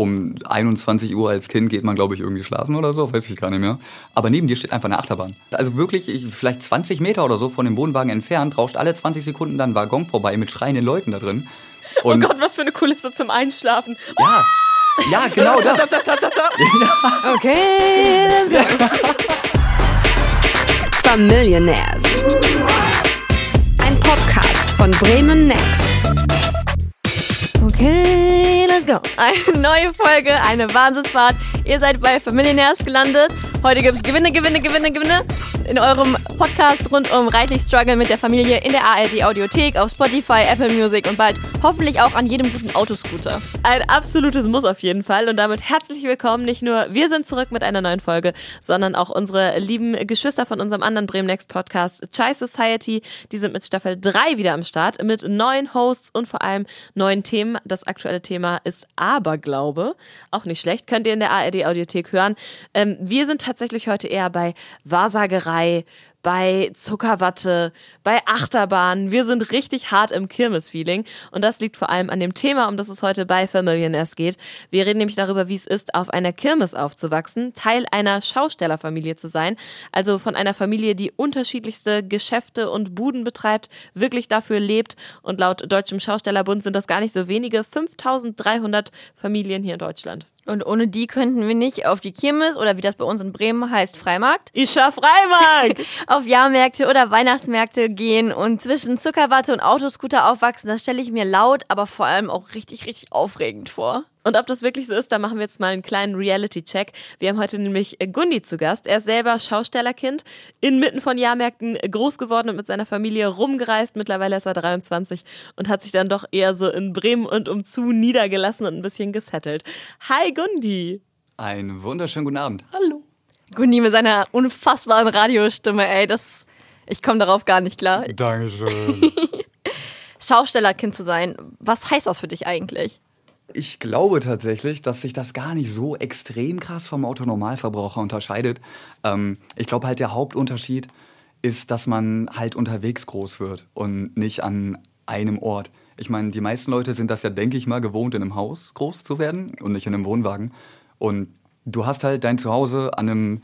um 21 Uhr als Kind geht man, glaube ich, irgendwie schlafen oder so, weiß ich gar nicht mehr. Aber neben dir steht einfach eine Achterbahn. Also wirklich, ich, vielleicht 20 Meter oder so von dem Wohnwagen entfernt, rauscht alle 20 Sekunden dann ein Waggon vorbei mit schreienden Leuten da drin. Oh Und oh Gott, was für eine Kulisse zum Einschlafen. Ja. Ja, genau das. okay, let's go. Familionaires. Ein Podcast von Bremen Next. Okay, let's go. Eine neue Folge, eine Wahnsinnsfahrt. Ihr seid bei Familionaires gelandet. Heute gibt es Gewinne, Gewinne, Gewinne, Gewinne in eurem Podcast rund um reichlich Struggle mit der Familie in der ARD Audiothek, auf Spotify, Apple Music und bald hoffentlich auch an jedem guten Autoscooter. Ein absolutes Muss auf jeden Fall und damit herzlich willkommen. Nicht nur wir sind zurück mit einer neuen Folge, sondern auch unsere lieben Geschwister von unserem anderen Bremen Next Podcast Chai Society. Die sind mit Staffel 3 wieder am Start mit neuen Hosts und vor allem neuen Themen. Das aktuelle Thema ist Aberglaube. Auch nicht schlecht, könnt ihr in der ARD Audiothek hören. Ähm, wir sind tatsächlich heute eher bei Wahrsagerei bei, bei Zuckerwatte, bei Achterbahnen. Wir sind richtig hart im Kirmes-Feeling. Und das liegt vor allem an dem Thema, um das es heute bei Familionaires geht. Wir reden nämlich darüber, wie es ist, auf einer Kirmes aufzuwachsen, Teil einer Schaustellerfamilie zu sein. Also von einer Familie, die unterschiedlichste Geschäfte und Buden betreibt, wirklich dafür lebt. Und laut Deutschem Schaustellerbund sind das gar nicht so wenige. 5300 Familien hier in Deutschland. Und ohne die könnten wir nicht auf die Kirmes oder wie das bei uns in Bremen heißt, Freimarkt. Ischa Freimarkt! auf Jahrmärkte oder Weihnachtsmärkte gehen und zwischen Zuckerwatte und Autoscooter aufwachsen, das stelle ich mir laut, aber vor allem auch richtig, richtig aufregend vor. Und ob das wirklich so ist, da machen wir jetzt mal einen kleinen Reality-Check. Wir haben heute nämlich Gundi zu Gast. Er ist selber Schaustellerkind, inmitten von Jahrmärkten groß geworden und mit seiner Familie rumgereist. Mittlerweile ist er 23 und hat sich dann doch eher so in Bremen und umzu niedergelassen und ein bisschen gesettelt. Hi Gundi! Einen wunderschönen guten Abend. Hallo! Gundi mit seiner unfassbaren Radiostimme, ey, das, ich komme darauf gar nicht klar. Dankeschön. Schaustellerkind zu sein, was heißt das für dich eigentlich? Ich glaube tatsächlich, dass sich das gar nicht so extrem krass vom Autonormalverbraucher unterscheidet. Ähm, ich glaube halt, der Hauptunterschied ist, dass man halt unterwegs groß wird und nicht an einem Ort. Ich meine, die meisten Leute sind das ja, denke ich mal, gewohnt, in einem Haus groß zu werden und nicht in einem Wohnwagen. Und du hast halt dein Zuhause an einem,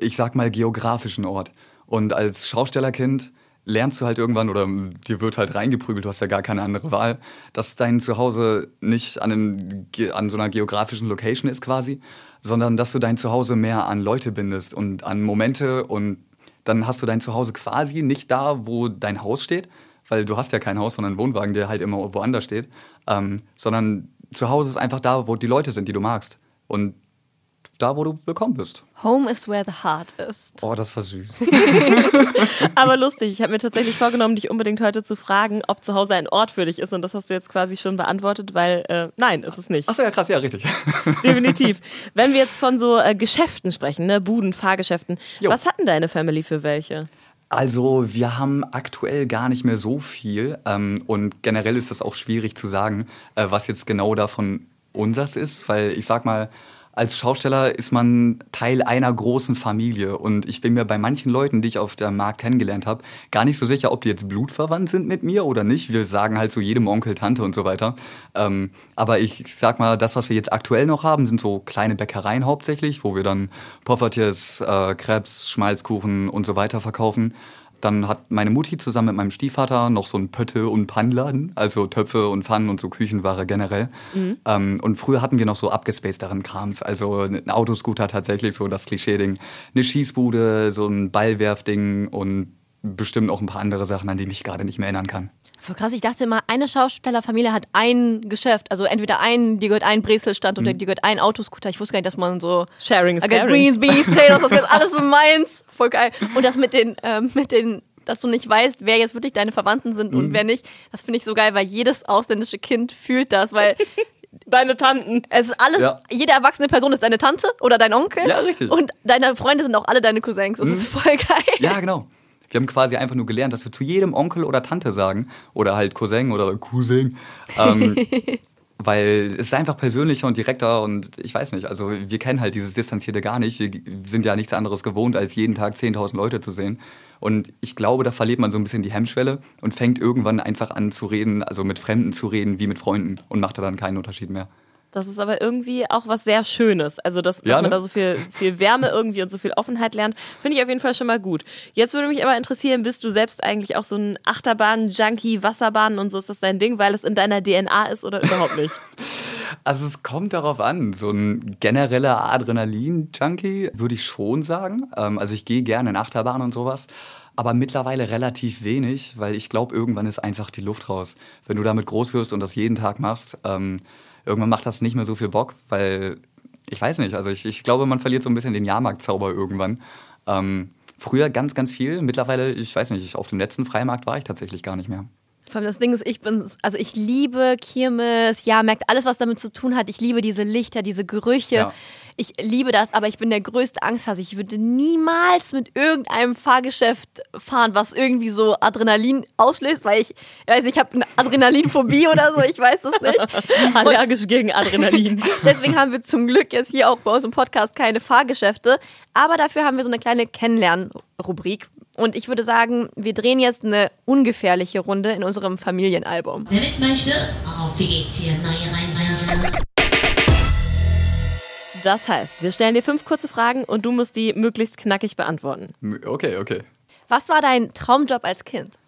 ich sag mal, geografischen Ort. Und als Schaustellerkind lernst du halt irgendwann oder dir wird halt reingeprügelt, du hast ja gar keine andere Wahl, dass dein Zuhause nicht an, einem, an so einer geografischen Location ist quasi, sondern dass du dein Zuhause mehr an Leute bindest und an Momente und dann hast du dein Zuhause quasi nicht da, wo dein Haus steht, weil du hast ja kein Haus, sondern einen Wohnwagen, der halt immer woanders steht, ähm, sondern zu Hause ist einfach da, wo die Leute sind, die du magst. Und da, wo du willkommen bist. Home is where the heart is. Oh, das war süß. Aber lustig, ich habe mir tatsächlich vorgenommen, dich unbedingt heute zu fragen, ob zu Hause ein Ort für dich ist. Und das hast du jetzt quasi schon beantwortet, weil äh, nein, ist es nicht. Achso, ja, krass, ja, richtig. Definitiv. Wenn wir jetzt von so äh, Geschäften sprechen, ne, Buden, Fahrgeschäften, jo. was hatten deine Family für welche? Also wir haben aktuell gar nicht mehr so viel ähm, und generell ist das auch schwierig zu sagen, äh, was jetzt genau davon unsers ist, weil ich sag mal, als Schausteller ist man Teil einer großen Familie. Und ich bin mir bei manchen Leuten, die ich auf dem Markt kennengelernt habe, gar nicht so sicher, ob die jetzt blutverwandt sind mit mir oder nicht. Wir sagen halt so jedem Onkel, Tante und so weiter. Ähm, aber ich sag mal, das, was wir jetzt aktuell noch haben, sind so kleine Bäckereien hauptsächlich, wo wir dann Poffertjes, äh, Krebs, Schmalzkuchen und so weiter verkaufen. Dann hat meine Mutti zusammen mit meinem Stiefvater noch so einen Pötte- und Pannladen, also Töpfe und Pfannen und so Küchenware generell. Mhm. Ähm, und früher hatten wir noch so abgespacederen Krams, also ein Autoscooter tatsächlich, so das Klischee-Ding. Eine Schießbude, so ein Ballwerfding und bestimmt auch ein paar andere Sachen, an die ich mich gerade nicht mehr erinnern kann. Voll krass, ich dachte immer, eine Schaustellerfamilie hat ein Geschäft. Also entweder ein, die gehört ein Brezelstand oder mhm. die gehört ein Autoscooter. Ich wusste gar nicht, dass man so Sharing is caring. Greens, Beans, Potatoes, das ist alles so meins. Voll geil. Und das mit den, ähm, mit den dass du nicht weißt, wer jetzt wirklich deine Verwandten sind mhm. und wer nicht. Das finde ich so geil, weil jedes ausländische Kind fühlt das, weil deine Tanten. Es ist alles, ja. jede erwachsene Person ist deine Tante oder dein Onkel. Ja, richtig. Und deine Freunde sind auch alle deine Cousins. Das mhm. ist voll geil. Ja, genau. Wir haben quasi einfach nur gelernt, dass wir zu jedem Onkel oder Tante sagen oder halt Cousin oder Cousin. Ähm, weil es ist einfach persönlicher und direkter und ich weiß nicht, also wir kennen halt dieses Distanzierte gar nicht. Wir sind ja nichts anderes gewohnt, als jeden Tag 10.000 Leute zu sehen. Und ich glaube, da verliert man so ein bisschen die Hemmschwelle und fängt irgendwann einfach an zu reden, also mit Fremden zu reden wie mit Freunden und macht da dann keinen Unterschied mehr. Das ist aber irgendwie auch was sehr Schönes. Also, dass, dass ja, ne? man da so viel, viel Wärme irgendwie und so viel Offenheit lernt, finde ich auf jeden Fall schon mal gut. Jetzt würde mich aber interessieren, bist du selbst eigentlich auch so ein Achterbahn-Junkie, Wasserbahn und so ist das dein Ding, weil es in deiner DNA ist oder überhaupt nicht? Also es kommt darauf an. So ein genereller Adrenalin-Junkie würde ich schon sagen. Ähm, also ich gehe gerne in Achterbahn und sowas aber mittlerweile relativ wenig, weil ich glaube, irgendwann ist einfach die Luft raus. Wenn du damit groß wirst und das jeden Tag machst, ähm, irgendwann macht das nicht mehr so viel Bock, weil ich weiß nicht, also ich, ich glaube, man verliert so ein bisschen den Jahrmarktzauber irgendwann. Ähm, früher ganz, ganz viel, mittlerweile, ich weiß nicht, auf dem letzten Freimarkt war ich tatsächlich gar nicht mehr. Vor allem das Ding ist, ich bin, also ich liebe Kirmes, ja, merkt alles, was damit zu tun hat. Ich liebe diese Lichter, diese Gerüche. Ja. Ich liebe das, aber ich bin der größte Angsthase. Ich würde niemals mit irgendeinem Fahrgeschäft fahren, was irgendwie so Adrenalin auslöst, weil ich, ich weiß nicht, ich habe eine Adrenalinphobie oder so, ich weiß das nicht. Allergisch gegen Adrenalin. Deswegen haben wir zum Glück jetzt hier auch bei uns im Podcast keine Fahrgeschäfte, aber dafür haben wir so eine kleine Kennenlern-Rubrik. Und ich würde sagen, wir drehen jetzt eine ungefährliche Runde in unserem Familienalbum. Wer mit möchte, auf wie geht's hier, neue Reise. Das heißt, wir stellen dir fünf kurze Fragen und du musst die möglichst knackig beantworten. Okay, okay. Was war dein Traumjob als Kind?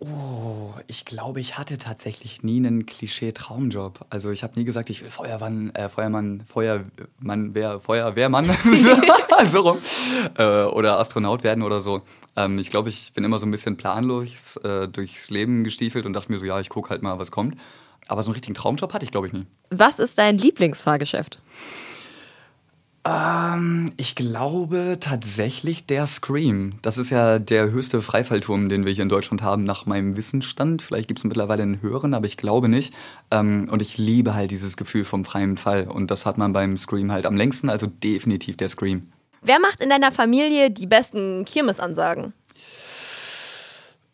Oh, ich glaube, ich hatte tatsächlich nie einen Klischee-Traumjob. Also ich habe nie gesagt, ich will Feuermann, äh, Feuermann, Feuermann, wer, Feuerwehrmann, so rum, äh, oder Astronaut werden oder so. Ähm, ich glaube, ich bin immer so ein bisschen planlos äh, durchs Leben gestiefelt und dachte mir so, ja, ich gucke halt mal, was kommt. Aber so einen richtigen Traumjob hatte ich, glaube ich, nie. Was ist dein Lieblingsfahrgeschäft? Ähm, ich glaube tatsächlich der Scream. Das ist ja der höchste Freifallturm, den wir hier in Deutschland haben, nach meinem Wissensstand. Vielleicht gibt es mittlerweile einen höheren, aber ich glaube nicht. Ähm, und ich liebe halt dieses Gefühl vom freien Fall. Und das hat man beim Scream halt am längsten, also definitiv der Scream. Wer macht in deiner Familie die besten Kirmesansagen?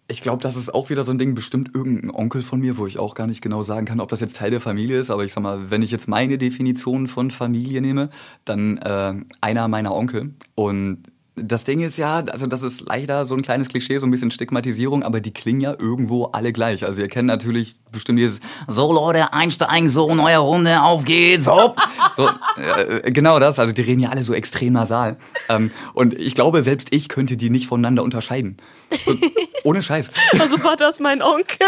Ich glaube, das ist auch wieder so ein Ding, bestimmt irgendein Onkel von mir, wo ich auch gar nicht genau sagen kann, ob das jetzt Teil der Familie ist. Aber ich sag mal, wenn ich jetzt meine Definition von Familie nehme, dann äh, einer meiner Onkel. Und das Ding ist ja, also das ist leider so ein kleines Klischee, so ein bisschen Stigmatisierung, aber die klingen ja irgendwo alle gleich. Also ihr kennt natürlich bestimmt dieses So Leute, einsteigen, so neue Runde, auf geht's, hopp. So, äh, genau das, also die reden ja alle so extrem nasal. Ähm, und ich glaube, selbst ich könnte die nicht voneinander unterscheiden. So, ohne Scheiß. Also war das mein Onkel?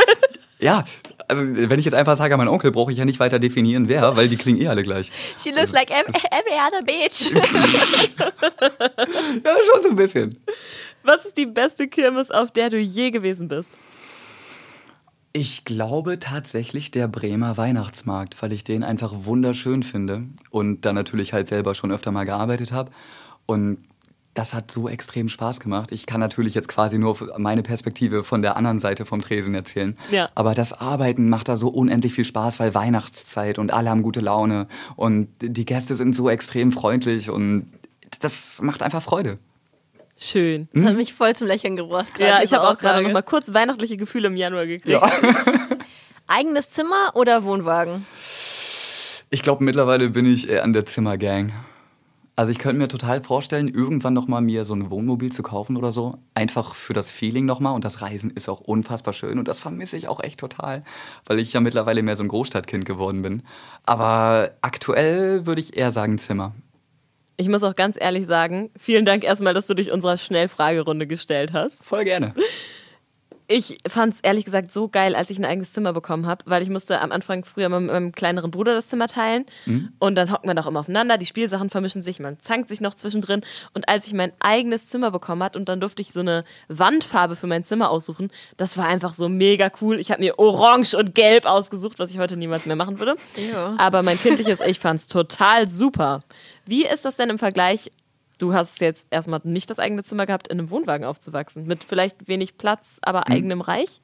Ja, also wenn ich jetzt einfach sage, mein Onkel, brauche ich ja nicht weiter definieren, wer, weil die klingen eh alle gleich. She looks also, like every, every other bitch. ja, schon so ein bisschen. Was ist die beste Kirmes, auf der du je gewesen bist? Ich glaube tatsächlich der Bremer Weihnachtsmarkt, weil ich den einfach wunderschön finde und da natürlich halt selber schon öfter mal gearbeitet habe. Und das hat so extrem Spaß gemacht. Ich kann natürlich jetzt quasi nur meine Perspektive von der anderen Seite vom Tresen erzählen. Ja. Aber das Arbeiten macht da so unendlich viel Spaß, weil Weihnachtszeit und alle haben gute Laune und die Gäste sind so extrem freundlich und das macht einfach Freude. Schön. Das hat mich voll zum Lächeln gebracht. Ja, ich habe auch gerade noch mal kurz weihnachtliche Gefühle im Januar gekriegt. Ja. Eigenes Zimmer oder Wohnwagen? Ich glaube, mittlerweile bin ich eher an der Zimmergang. Also ich könnte mir total vorstellen, irgendwann nochmal mir so ein Wohnmobil zu kaufen oder so. Einfach für das Feeling nochmal. Und das Reisen ist auch unfassbar schön. Und das vermisse ich auch echt total, weil ich ja mittlerweile mehr so ein Großstadtkind geworden bin. Aber aktuell würde ich eher sagen Zimmer. Ich muss auch ganz ehrlich sagen, vielen Dank erstmal, dass du dich unserer Schnellfragerunde gestellt hast. Voll gerne. Ich fand es ehrlich gesagt so geil, als ich ein eigenes Zimmer bekommen habe, weil ich musste am Anfang früher mit meinem kleineren Bruder das Zimmer teilen mhm. und dann hockt man doch immer aufeinander, die Spielsachen vermischen sich, man zankt sich noch zwischendrin und als ich mein eigenes Zimmer bekommen hat und dann durfte ich so eine Wandfarbe für mein Zimmer aussuchen, das war einfach so mega cool. Ich habe mir Orange und Gelb ausgesucht, was ich heute niemals mehr machen würde. Ja. Aber mein kindliches Ich fand es total super. Wie ist das denn im Vergleich du hast jetzt erstmal nicht das eigene Zimmer gehabt, in einem Wohnwagen aufzuwachsen. Mit vielleicht wenig Platz, aber hm. eigenem Reich?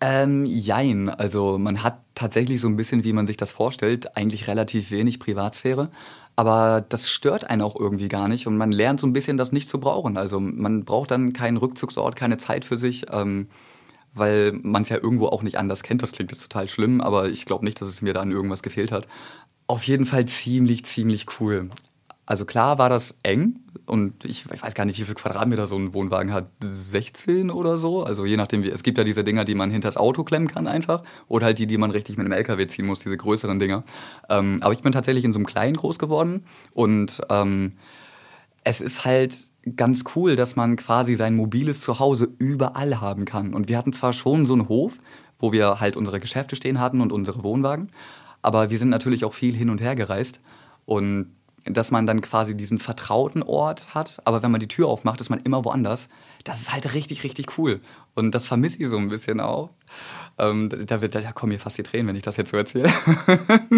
Ähm, jein. Also man hat tatsächlich so ein bisschen, wie man sich das vorstellt, eigentlich relativ wenig Privatsphäre. Aber das stört einen auch irgendwie gar nicht und man lernt so ein bisschen, das nicht zu brauchen. Also man braucht dann keinen Rückzugsort, keine Zeit für sich, ähm, weil man es ja irgendwo auch nicht anders kennt. Das klingt jetzt total schlimm, aber ich glaube nicht, dass es mir da an irgendwas gefehlt hat. Auf jeden Fall ziemlich, ziemlich cool. Also klar war das eng und ich, ich, weiß gar nicht, wie viel Quadratmeter so ein Wohnwagen hat. 16 oder so. Also je nachdem, wie, es gibt ja diese Dinger, die man hinters Auto klemmen kann einfach. Oder halt die, die man richtig mit einem LKW ziehen muss, diese größeren Dinger. Ähm, aber ich bin tatsächlich in so einem kleinen groß geworden und ähm, es ist halt ganz cool, dass man quasi sein mobiles Zuhause überall haben kann. Und wir hatten zwar schon so einen Hof, wo wir halt unsere Geschäfte stehen hatten und unsere Wohnwagen, aber wir sind natürlich auch viel hin und her gereist. Und dass man dann quasi diesen vertrauten Ort hat, aber wenn man die Tür aufmacht, ist man immer woanders. Das ist halt richtig, richtig cool. Und das vermisse ich so ein bisschen auch. Ähm, da, wird, da kommen mir fast die Tränen, wenn ich das jetzt so erzähle.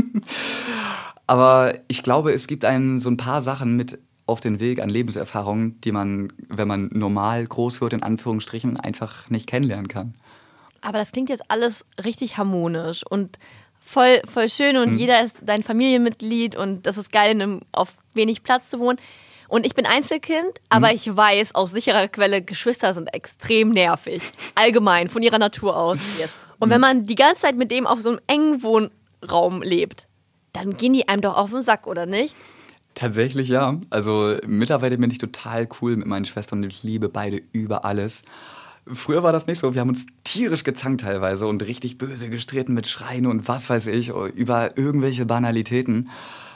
aber ich glaube, es gibt einen so ein paar Sachen mit auf den Weg an Lebenserfahrungen, die man, wenn man normal groß wird, in Anführungsstrichen, einfach nicht kennenlernen kann. Aber das klingt jetzt alles richtig harmonisch und voll, voll schön und mhm. jeder ist dein Familienmitglied und das ist geil, einem, auf wenig Platz zu wohnen. Und ich bin Einzelkind, aber mhm. ich weiß aus sicherer Quelle, Geschwister sind extrem nervig. Allgemein, von ihrer Natur aus. Yes. Und mhm. wenn man die ganze Zeit mit dem auf so einem engen Wohnraum lebt, dann gehen die einem doch auf den Sack, oder nicht? Tatsächlich ja. Also mittlerweile bin ich total cool mit meinen Schwestern und ich liebe beide über alles. Früher war das nicht so. Wir haben uns tierisch gezankt teilweise und richtig böse gestritten mit Schreien und was weiß ich über irgendwelche Banalitäten.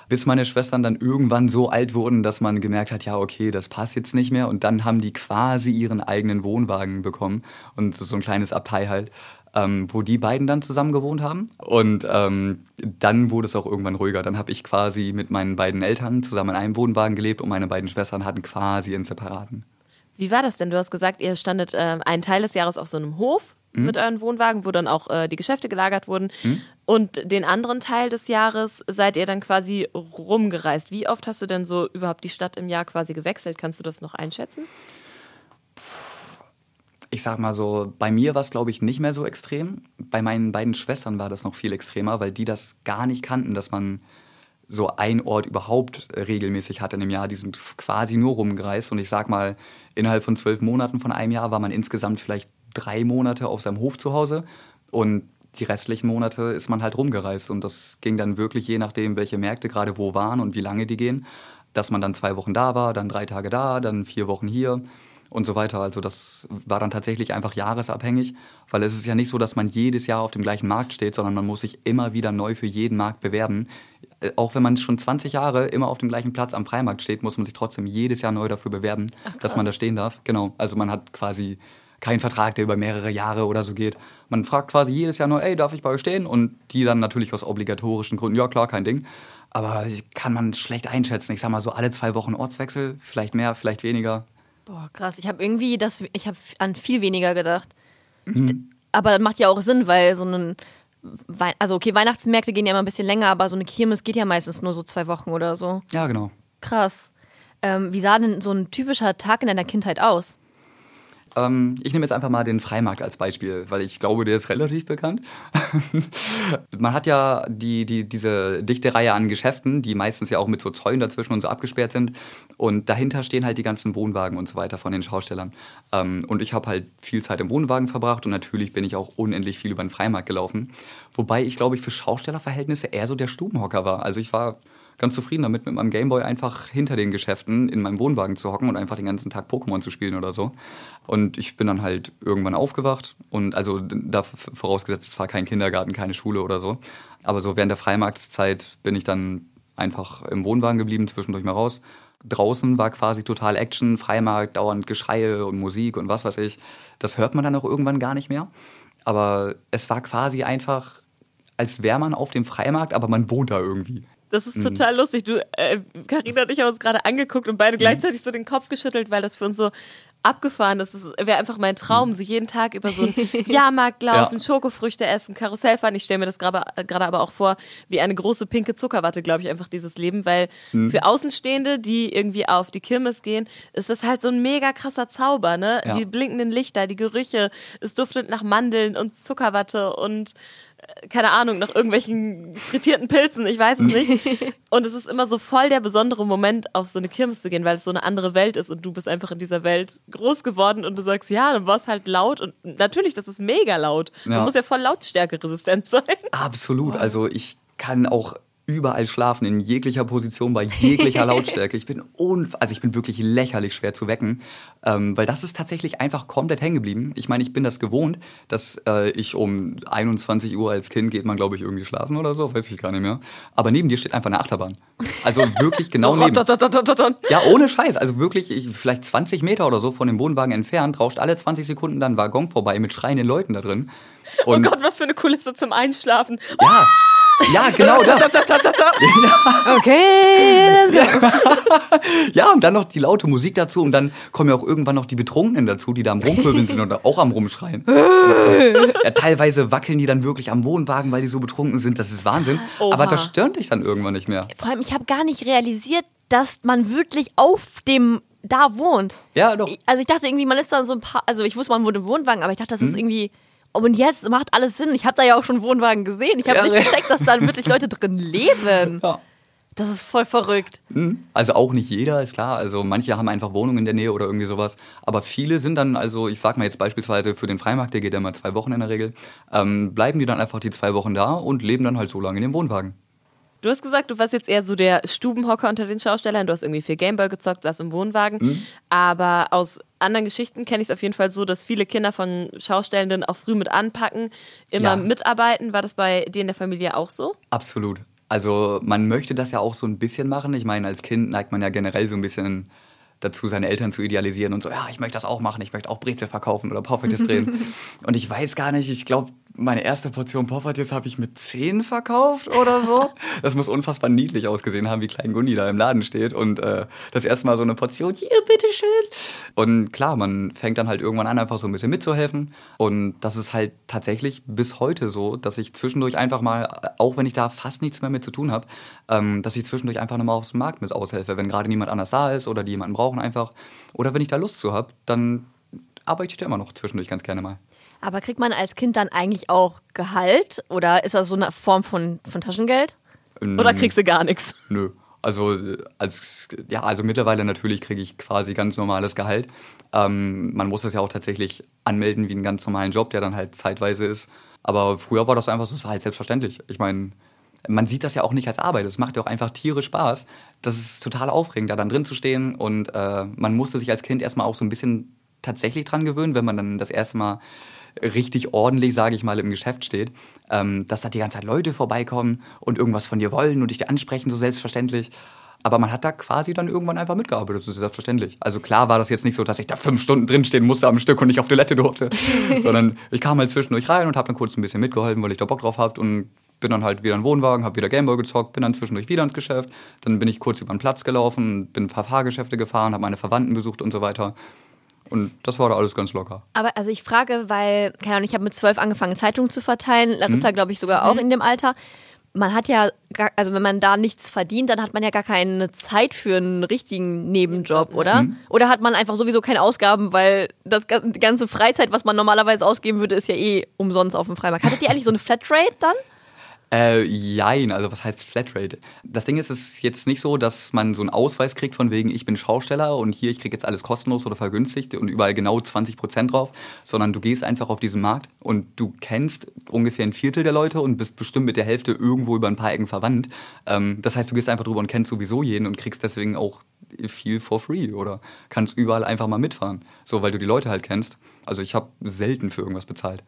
Bis meine Schwestern dann irgendwann so alt wurden, dass man gemerkt hat, ja, okay, das passt jetzt nicht mehr. Und dann haben die quasi ihren eigenen Wohnwagen bekommen und so ein kleines Abteil halt, ähm, wo die beiden dann zusammen gewohnt haben. Und ähm, dann wurde es auch irgendwann ruhiger. Dann habe ich quasi mit meinen beiden Eltern zusammen in einem Wohnwagen gelebt und meine beiden Schwestern hatten quasi einen separaten. Wie war das denn? Du hast gesagt, ihr standet äh, einen Teil des Jahres auf so einem Hof mhm. mit euren Wohnwagen, wo dann auch äh, die Geschäfte gelagert wurden. Mhm. Und den anderen Teil des Jahres seid ihr dann quasi rumgereist. Wie oft hast du denn so überhaupt die Stadt im Jahr quasi gewechselt? Kannst du das noch einschätzen? Ich sag mal so, bei mir war es, glaube ich, nicht mehr so extrem. Bei meinen beiden Schwestern war das noch viel extremer, weil die das gar nicht kannten, dass man so ein Ort überhaupt regelmäßig hat in dem Jahr. Die sind quasi nur rumgereist. Und ich sag mal, innerhalb von zwölf Monaten von einem Jahr war man insgesamt vielleicht drei Monate auf seinem Hof zu Hause. Und die restlichen Monate ist man halt rumgereist. Und das ging dann wirklich je nachdem, welche Märkte gerade wo waren und wie lange die gehen, dass man dann zwei Wochen da war, dann drei Tage da, dann vier Wochen hier und so weiter. Also das war dann tatsächlich einfach jahresabhängig, weil es ist ja nicht so, dass man jedes Jahr auf dem gleichen Markt steht, sondern man muss sich immer wieder neu für jeden Markt bewerben. Äh, auch wenn man schon 20 Jahre immer auf dem gleichen Platz am Freimarkt steht, muss man sich trotzdem jedes Jahr neu dafür bewerben, Ach, dass man da stehen darf. Genau. Also man hat quasi keinen Vertrag, der über mehrere Jahre oder so geht. Man fragt quasi jedes Jahr nur, ey, darf ich bei euch stehen? Und die dann natürlich aus obligatorischen Gründen, ja klar, kein Ding. Aber kann man schlecht einschätzen. Ich sag mal so alle zwei Wochen Ortswechsel, vielleicht mehr, vielleicht weniger. Boah, krass. Ich habe irgendwie das, ich habe an viel weniger gedacht. Mhm. Ich, aber das macht ja auch Sinn, weil so ein also okay, Weihnachtsmärkte gehen ja immer ein bisschen länger, aber so eine Kirmes geht ja meistens nur so zwei Wochen oder so. Ja, genau. Krass. Ähm, wie sah denn so ein typischer Tag in deiner Kindheit aus? Ähm, ich nehme jetzt einfach mal den Freimarkt als Beispiel, weil ich glaube, der ist relativ bekannt. Man hat ja die, die, diese dichte Reihe an Geschäften, die meistens ja auch mit so Zäunen dazwischen und so abgesperrt sind. Und dahinter stehen halt die ganzen Wohnwagen und so weiter von den Schaustellern. Ähm, und ich habe halt viel Zeit im Wohnwagen verbracht und natürlich bin ich auch unendlich viel über den Freimarkt gelaufen. Wobei ich, glaube ich, für Schaustellerverhältnisse eher so der Stubenhocker war. Also ich war ganz zufrieden damit, mit meinem Gameboy einfach hinter den Geschäften in meinem Wohnwagen zu hocken und einfach den ganzen Tag Pokémon zu spielen oder so. Und ich bin dann halt irgendwann aufgewacht und also da vorausgesetzt, es war kein Kindergarten, keine Schule oder so. Aber so während der Freimarktszeit bin ich dann einfach im Wohnwagen geblieben, zwischendurch mal raus. Draußen war quasi total Action, Freimarkt, dauernd Geschreie und Musik und was weiß ich. Das hört man dann auch irgendwann gar nicht mehr. Aber es war quasi einfach, als wäre man auf dem Freimarkt, aber man wohnt da irgendwie. Das ist total mhm. lustig. Du, Karina äh, und ich haben uns gerade angeguckt und beide mhm. gleichzeitig so den Kopf geschüttelt, weil das für uns so abgefahren ist. Das wäre einfach mein Traum, mhm. so jeden Tag über so einen Jahrmarkt laufen, ja. Schokofrüchte essen, Karussell fahren. Ich stelle mir das gerade aber auch vor, wie eine große pinke Zuckerwatte, glaube ich, einfach dieses Leben, weil mhm. für Außenstehende, die irgendwie auf die Kirmes gehen, ist das halt so ein mega krasser Zauber, ne? Ja. Die blinkenden Lichter, die Gerüche, es duftet nach Mandeln und Zuckerwatte und keine Ahnung, nach irgendwelchen frittierten Pilzen, ich weiß es nicht. Und es ist immer so voll der besondere Moment, auf so eine Kirmes zu gehen, weil es so eine andere Welt ist und du bist einfach in dieser Welt groß geworden und du sagst, ja, dann war es halt laut und natürlich, das ist mega laut. Man ja. muss ja voll lautstärke resistent sein. Absolut. Also ich kann auch überall schlafen, in jeglicher Position, bei jeglicher Lautstärke. Ich bin unf also ich bin wirklich lächerlich schwer zu wecken, ähm, weil das ist tatsächlich einfach komplett hängen geblieben. Ich meine, ich bin das gewohnt, dass äh, ich um 21 Uhr als Kind geht man, glaube ich, irgendwie schlafen oder so, weiß ich gar nicht mehr. Aber neben dir steht einfach eine Achterbahn. Also wirklich genau neben. ja, ohne Scheiß. Also wirklich, ich, vielleicht 20 Meter oder so von dem Wohnwagen entfernt, rauscht alle 20 Sekunden dann ein Waggon vorbei mit schreienden Leuten da drin. Und oh Gott, was für eine Kulisse zum Einschlafen. Ja. Ja, genau das. okay, let's go. ja, und dann noch die laute Musik dazu und dann kommen ja auch irgendwann noch die Betrunkenen dazu, die da am Rumpöbeln sind und auch am Rumschreien. ja, teilweise wackeln die dann wirklich am Wohnwagen, weil die so betrunken sind. Das ist Wahnsinn. Oha. Aber das stört dich dann irgendwann nicht mehr. Vor allem, ich habe gar nicht realisiert, dass man wirklich auf dem da wohnt. Ja, doch. Also ich dachte irgendwie, man ist dann so ein paar, also ich wusste, man wohnt im Wohnwagen, aber ich dachte, das ist hm. irgendwie und jetzt macht alles Sinn. Ich habe da ja auch schon Wohnwagen gesehen. Ich habe ja, nicht gecheckt, dass da wirklich Leute drin leben. Ja. Das ist voll verrückt. Hm. Also auch nicht jeder, ist klar. Also manche haben einfach Wohnungen in der Nähe oder irgendwie sowas. Aber viele sind dann, also ich sag mal jetzt beispielsweise für den Freimarkt, der geht ja mal zwei Wochen in der Regel, ähm, bleiben die dann einfach die zwei Wochen da und leben dann halt so lange in dem Wohnwagen. Du hast gesagt, du warst jetzt eher so der Stubenhocker unter den Schaustellern. Du hast irgendwie viel Gameboy gezockt, saß im Wohnwagen. Mhm. Aber aus anderen Geschichten kenne ich es auf jeden Fall so, dass viele Kinder von Schaustellenden auch früh mit anpacken, immer ja. mitarbeiten. War das bei dir in der Familie auch so? Absolut. Also man möchte das ja auch so ein bisschen machen. Ich meine, als Kind neigt man ja generell so ein bisschen dazu, seine Eltern zu idealisieren und so, ja, ich möchte das auch machen, ich möchte auch Brezel verkaufen oder Poffertjes drehen. und ich weiß gar nicht, ich glaube, meine erste Portion Poffertjes habe ich mit 10 verkauft oder so. Das muss unfassbar niedlich ausgesehen haben, wie Klein Gundi da im Laden steht und äh, das erste Mal so eine Portion, hier, bitteschön. Und klar, man fängt dann halt irgendwann an, einfach so ein bisschen mitzuhelfen. Und das ist halt tatsächlich bis heute so, dass ich zwischendurch einfach mal, auch wenn ich da fast nichts mehr mit zu tun habe, ähm, dass ich zwischendurch einfach nochmal aufs Markt mit aushelfe, wenn gerade niemand anders da ist oder die jemanden brauchen einfach. Oder wenn ich da Lust zu habe, dann arbeite ich da immer noch zwischendurch ganz gerne mal. Aber kriegt man als Kind dann eigentlich auch Gehalt oder ist das so eine Form von, von Taschengeld? Ähm, oder kriegst du gar nichts? Nö. Also als ja, also mittlerweile natürlich kriege ich quasi ganz normales Gehalt. Ähm, man muss das ja auch tatsächlich anmelden wie einen ganz normalen Job, der dann halt zeitweise ist. Aber früher war das einfach so, es war halt selbstverständlich. Ich meine, man sieht das ja auch nicht als Arbeit. Es macht ja auch einfach Tiere Spaß. Das ist total aufregend, da dann drin zu stehen. Und äh, man musste sich als Kind erstmal auch so ein bisschen tatsächlich dran gewöhnen, wenn man dann das erste Mal richtig ordentlich, sage ich mal, im Geschäft steht, ähm, dass da die ganze Zeit Leute vorbeikommen und irgendwas von dir wollen und dich dir ansprechen, so selbstverständlich. Aber man hat da quasi dann irgendwann einfach mitgearbeitet, ist selbstverständlich. Also klar war das jetzt nicht so, dass ich da fünf Stunden drinstehen musste am Stück und nicht auf Toilette durfte, sondern ich kam halt zwischendurch rein und habe dann kurz ein bisschen mitgeholfen, weil ich da Bock drauf habe und bin dann halt wieder in den Wohnwagen, habe wieder Gameboy gezockt, bin dann zwischendurch wieder ins Geschäft, dann bin ich kurz über den Platz gelaufen, bin ein paar Fahrgeschäfte gefahren, habe meine Verwandten besucht und so weiter. Und das war da alles ganz locker. Aber also ich frage, weil, keine Ahnung, ich habe mit zwölf angefangen, Zeitungen zu verteilen. Larissa, mhm. glaube ich, sogar auch mhm. in dem Alter. Man hat ja, gar, also wenn man da nichts verdient, dann hat man ja gar keine Zeit für einen richtigen Nebenjob, oder? Mhm. Oder hat man einfach sowieso keine Ausgaben, weil das die ganze Freizeit, was man normalerweise ausgeben würde, ist ja eh umsonst auf dem Freimarkt. Hattet ihr eigentlich so eine Flatrate dann? Äh, jein, also was heißt Flatrate? Das Ding ist, es ist jetzt nicht so, dass man so einen Ausweis kriegt von wegen, ich bin Schausteller und hier, ich kriege jetzt alles kostenlos oder vergünstigt und überall genau 20 Prozent drauf, sondern du gehst einfach auf diesen Markt und du kennst ungefähr ein Viertel der Leute und bist bestimmt mit der Hälfte irgendwo über ein paar Ecken verwandt. Ähm, das heißt, du gehst einfach drüber und kennst sowieso jeden und kriegst deswegen auch viel for free oder kannst überall einfach mal mitfahren, so weil du die Leute halt kennst. Also ich habe selten für irgendwas bezahlt.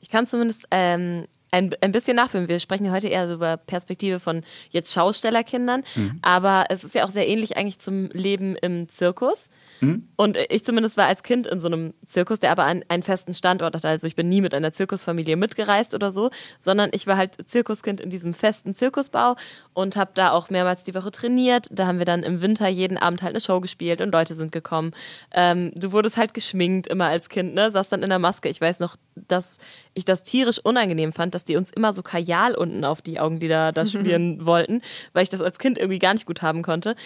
Ich kann zumindest ähm, ein, ein bisschen nachfilmen. Wir sprechen heute eher so über Perspektive von jetzt Schaustellerkindern, mhm. aber es ist ja auch sehr ähnlich eigentlich zum Leben im Zirkus. Mhm. Und ich zumindest war als Kind in so einem Zirkus, der aber einen, einen, festen Standort hatte. Also ich bin nie mit einer Zirkusfamilie mitgereist oder so, sondern ich war halt Zirkuskind in diesem festen Zirkusbau und habe da auch mehrmals die Woche trainiert. Da haben wir dann im Winter jeden Abend halt eine Show gespielt und Leute sind gekommen. Ähm, du wurdest halt geschminkt immer als Kind, ne? Saß dann in der Maske. Ich weiß noch, dass ich das tierisch unangenehm fand, dass die uns immer so Kajal unten auf die Augenlider da spielen wollten, weil ich das als Kind irgendwie gar nicht gut haben konnte.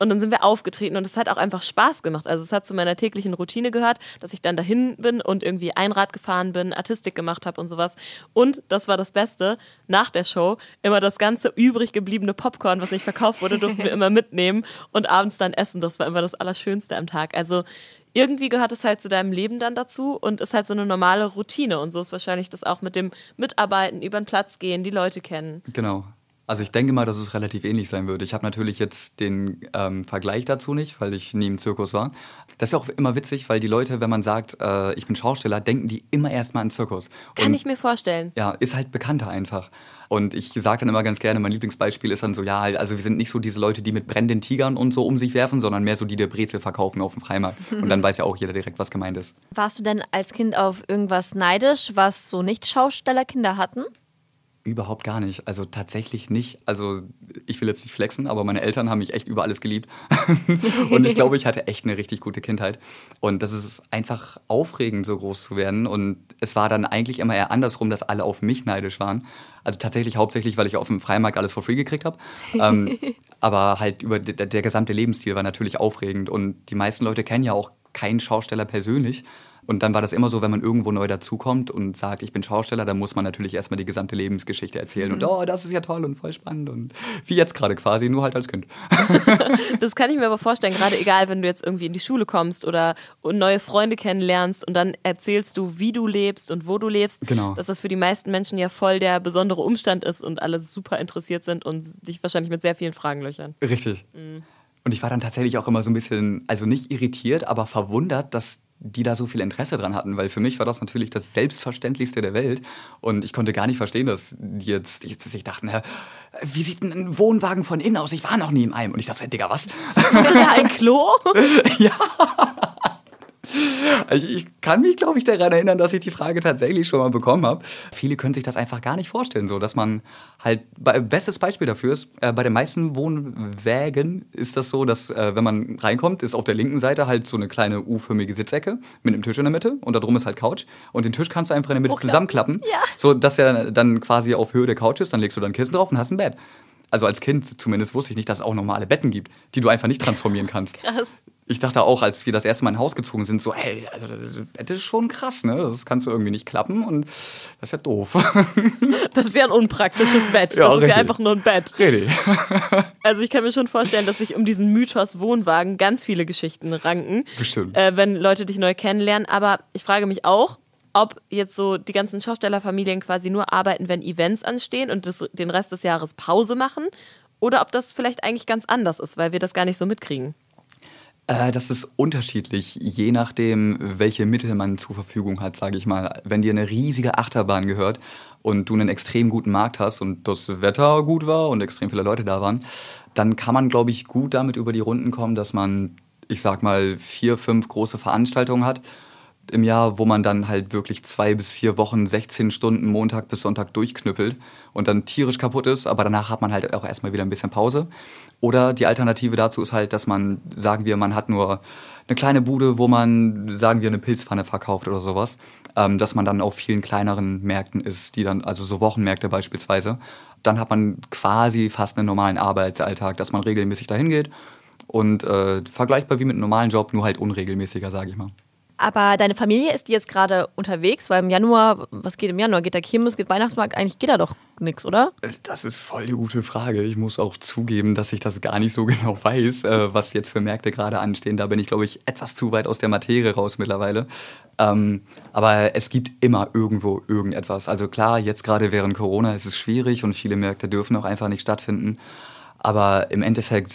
Und dann sind wir aufgetreten und es hat auch einfach Spaß gemacht. Also es hat zu meiner täglichen Routine gehört, dass ich dann dahin bin und irgendwie Einrad gefahren bin, Artistik gemacht habe und sowas. Und das war das Beste, nach der Show immer das ganze übrig gebliebene Popcorn, was nicht verkauft wurde, durften wir immer mitnehmen und abends dann essen. Das war immer das Allerschönste am Tag. Also irgendwie gehört es halt zu deinem Leben dann dazu und ist halt so eine normale Routine. Und so ist wahrscheinlich das auch mit dem Mitarbeiten, über den Platz gehen, die Leute kennen. Genau. Also ich denke mal, dass es relativ ähnlich sein wird. Ich habe natürlich jetzt den ähm, Vergleich dazu nicht, weil ich nie im Zirkus war. Das ist ja auch immer witzig, weil die Leute, wenn man sagt, äh, ich bin Schausteller, denken die immer erstmal an Zirkus. Kann Und, ich mir vorstellen. Ja, ist halt bekannter einfach. Und ich sage dann immer ganz gerne, mein Lieblingsbeispiel ist dann so, ja, also wir sind nicht so diese Leute, die mit brennenden Tigern und so um sich werfen, sondern mehr so die, die Brezel verkaufen auf dem Freimarkt. Und dann weiß ja auch jeder direkt, was gemeint ist. Warst du denn als Kind auf irgendwas neidisch, was so Nicht-Schaustellerkinder hatten? Überhaupt gar nicht. Also tatsächlich nicht. Also ich will jetzt nicht flexen, aber meine Eltern haben mich echt über alles geliebt. und ich glaube, ich hatte echt eine richtig gute Kindheit. Und das ist einfach aufregend, so groß zu werden. Und es war dann eigentlich immer eher andersrum, dass alle auf mich neidisch waren. Also tatsächlich hauptsächlich, weil ich auf dem Freimarkt alles for free gekriegt habe. Ähm, aber halt über der, der gesamte Lebensstil war natürlich aufregend. Und die meisten Leute kennen ja auch keinen Schausteller persönlich. Und dann war das immer so, wenn man irgendwo neu dazukommt und sagt, ich bin Schausteller, dann muss man natürlich erstmal die gesamte Lebensgeschichte erzählen. Mhm. Und oh, das ist ja toll und voll spannend. Und wie jetzt gerade quasi, nur halt als Kind. das kann ich mir aber vorstellen, gerade egal, wenn du jetzt irgendwie in die Schule kommst oder neue Freunde kennenlernst und dann erzählst du, wie du lebst und wo du lebst. Genau. Dass das für die meisten Menschen ja voll der besondere Umstand ist und alle super interessiert sind und dich wahrscheinlich mit sehr vielen Fragen löchern. Richtig. Mhm. Und ich war dann tatsächlich auch immer so ein bisschen, also nicht irritiert, aber verwundert, dass die da so viel Interesse dran hatten, weil für mich war das natürlich das Selbstverständlichste der Welt und ich konnte gar nicht verstehen, dass die jetzt dass ich dachten, wie sieht ein Wohnwagen von innen aus? Ich war noch nie in einem und ich dachte, Digga, was? Hast du da ein Klo? ja. Also ich kann mich, glaube ich, daran erinnern, dass ich die Frage tatsächlich schon mal bekommen habe. Viele können sich das einfach gar nicht vorstellen, so dass man halt, bestes Beispiel dafür ist, äh, bei den meisten Wohnwägen ist das so, dass äh, wenn man reinkommt, ist auf der linken Seite halt so eine kleine U-förmige Sitzecke mit einem Tisch in der Mitte und da drum ist halt Couch und den Tisch kannst du einfach in der Mitte Hochklappen. zusammenklappen, ja. so dass er dann quasi auf Höhe der Couch ist, dann legst du dann Kissen drauf und hast ein Bett also als Kind zumindest wusste ich nicht, dass es auch normale Betten gibt, die du einfach nicht transformieren kannst. Krass. Ich dachte auch, als wir das erste Mal in ein Haus gezogen sind, so, hey, also das Bett ist schon krass, ne? Das kannst du irgendwie nicht klappen und das ist ja doof. Das ist ja ein unpraktisches Bett. Ja, das richtig. ist ja einfach nur ein Bett. Richtig. Also ich kann mir schon vorstellen, dass sich um diesen Mythos Wohnwagen ganz viele Geschichten ranken. Bestimmt. Äh, wenn Leute dich neu kennenlernen. Aber ich frage mich auch, ob jetzt so die ganzen Schaustellerfamilien quasi nur arbeiten, wenn Events anstehen und das, den Rest des Jahres Pause machen. Oder ob das vielleicht eigentlich ganz anders ist, weil wir das gar nicht so mitkriegen. Äh, das ist unterschiedlich, je nachdem, welche Mittel man zur Verfügung hat, sage ich mal. Wenn dir eine riesige Achterbahn gehört und du einen extrem guten Markt hast und das Wetter gut war und extrem viele Leute da waren, dann kann man, glaube ich, gut damit über die Runden kommen, dass man, ich sag mal, vier, fünf große Veranstaltungen hat im Jahr, wo man dann halt wirklich zwei bis vier Wochen, 16 Stunden Montag bis Sonntag durchknüppelt und dann tierisch kaputt ist, aber danach hat man halt auch erstmal wieder ein bisschen Pause. Oder die Alternative dazu ist halt, dass man, sagen wir, man hat nur eine kleine Bude, wo man, sagen wir, eine Pilzpfanne verkauft oder sowas, ähm, dass man dann auf vielen kleineren Märkten ist, die dann, also so Wochenmärkte beispielsweise. Dann hat man quasi fast einen normalen Arbeitsalltag, dass man regelmäßig dahin geht und äh, vergleichbar wie mit einem normalen Job, nur halt unregelmäßiger, sage ich mal. Aber deine Familie ist die jetzt gerade unterwegs, weil im Januar, was geht im Januar? Geht da Kirmes, geht Weihnachtsmarkt? Eigentlich geht da doch nichts, oder? Das ist voll die gute Frage. Ich muss auch zugeben, dass ich das gar nicht so genau weiß, äh, was jetzt für Märkte gerade anstehen. Da bin ich, glaube ich, etwas zu weit aus der Materie raus mittlerweile. Ähm, aber es gibt immer irgendwo irgendetwas. Also klar, jetzt gerade während Corona ist es schwierig und viele Märkte dürfen auch einfach nicht stattfinden. Aber im Endeffekt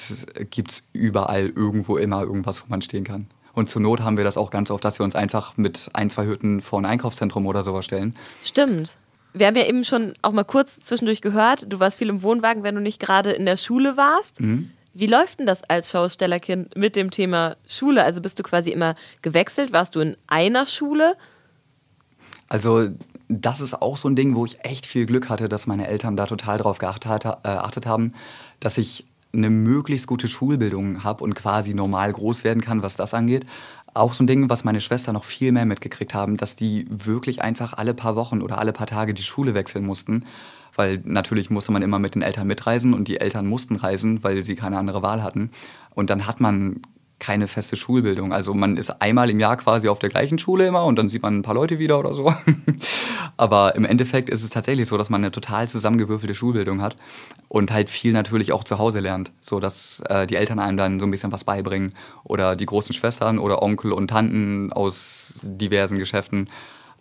gibt es überall irgendwo immer irgendwas, wo man stehen kann. Und zur Not haben wir das auch ganz oft, dass wir uns einfach mit ein, zwei Hütten vor ein Einkaufszentrum oder sowas stellen. Stimmt. Wir haben ja eben schon auch mal kurz zwischendurch gehört, du warst viel im Wohnwagen, wenn du nicht gerade in der Schule warst. Mhm. Wie läuft denn das als Schaustellerkind mit dem Thema Schule? Also bist du quasi immer gewechselt? Warst du in einer Schule? Also das ist auch so ein Ding, wo ich echt viel Glück hatte, dass meine Eltern da total drauf geachtet äh, haben, dass ich eine möglichst gute Schulbildung habe und quasi normal groß werden kann, was das angeht. Auch so ein Ding, was meine Schwester noch viel mehr mitgekriegt haben, dass die wirklich einfach alle paar Wochen oder alle paar Tage die Schule wechseln mussten. Weil natürlich musste man immer mit den Eltern mitreisen und die Eltern mussten reisen, weil sie keine andere Wahl hatten. Und dann hat man keine feste Schulbildung. Also man ist einmal im Jahr quasi auf der gleichen Schule immer und dann sieht man ein paar Leute wieder oder so. Aber im Endeffekt ist es tatsächlich so, dass man eine total zusammengewürfelte Schulbildung hat und halt viel natürlich auch zu Hause lernt, so dass äh, die Eltern einem dann so ein bisschen was beibringen oder die großen Schwestern oder Onkel und Tanten aus diversen Geschäften.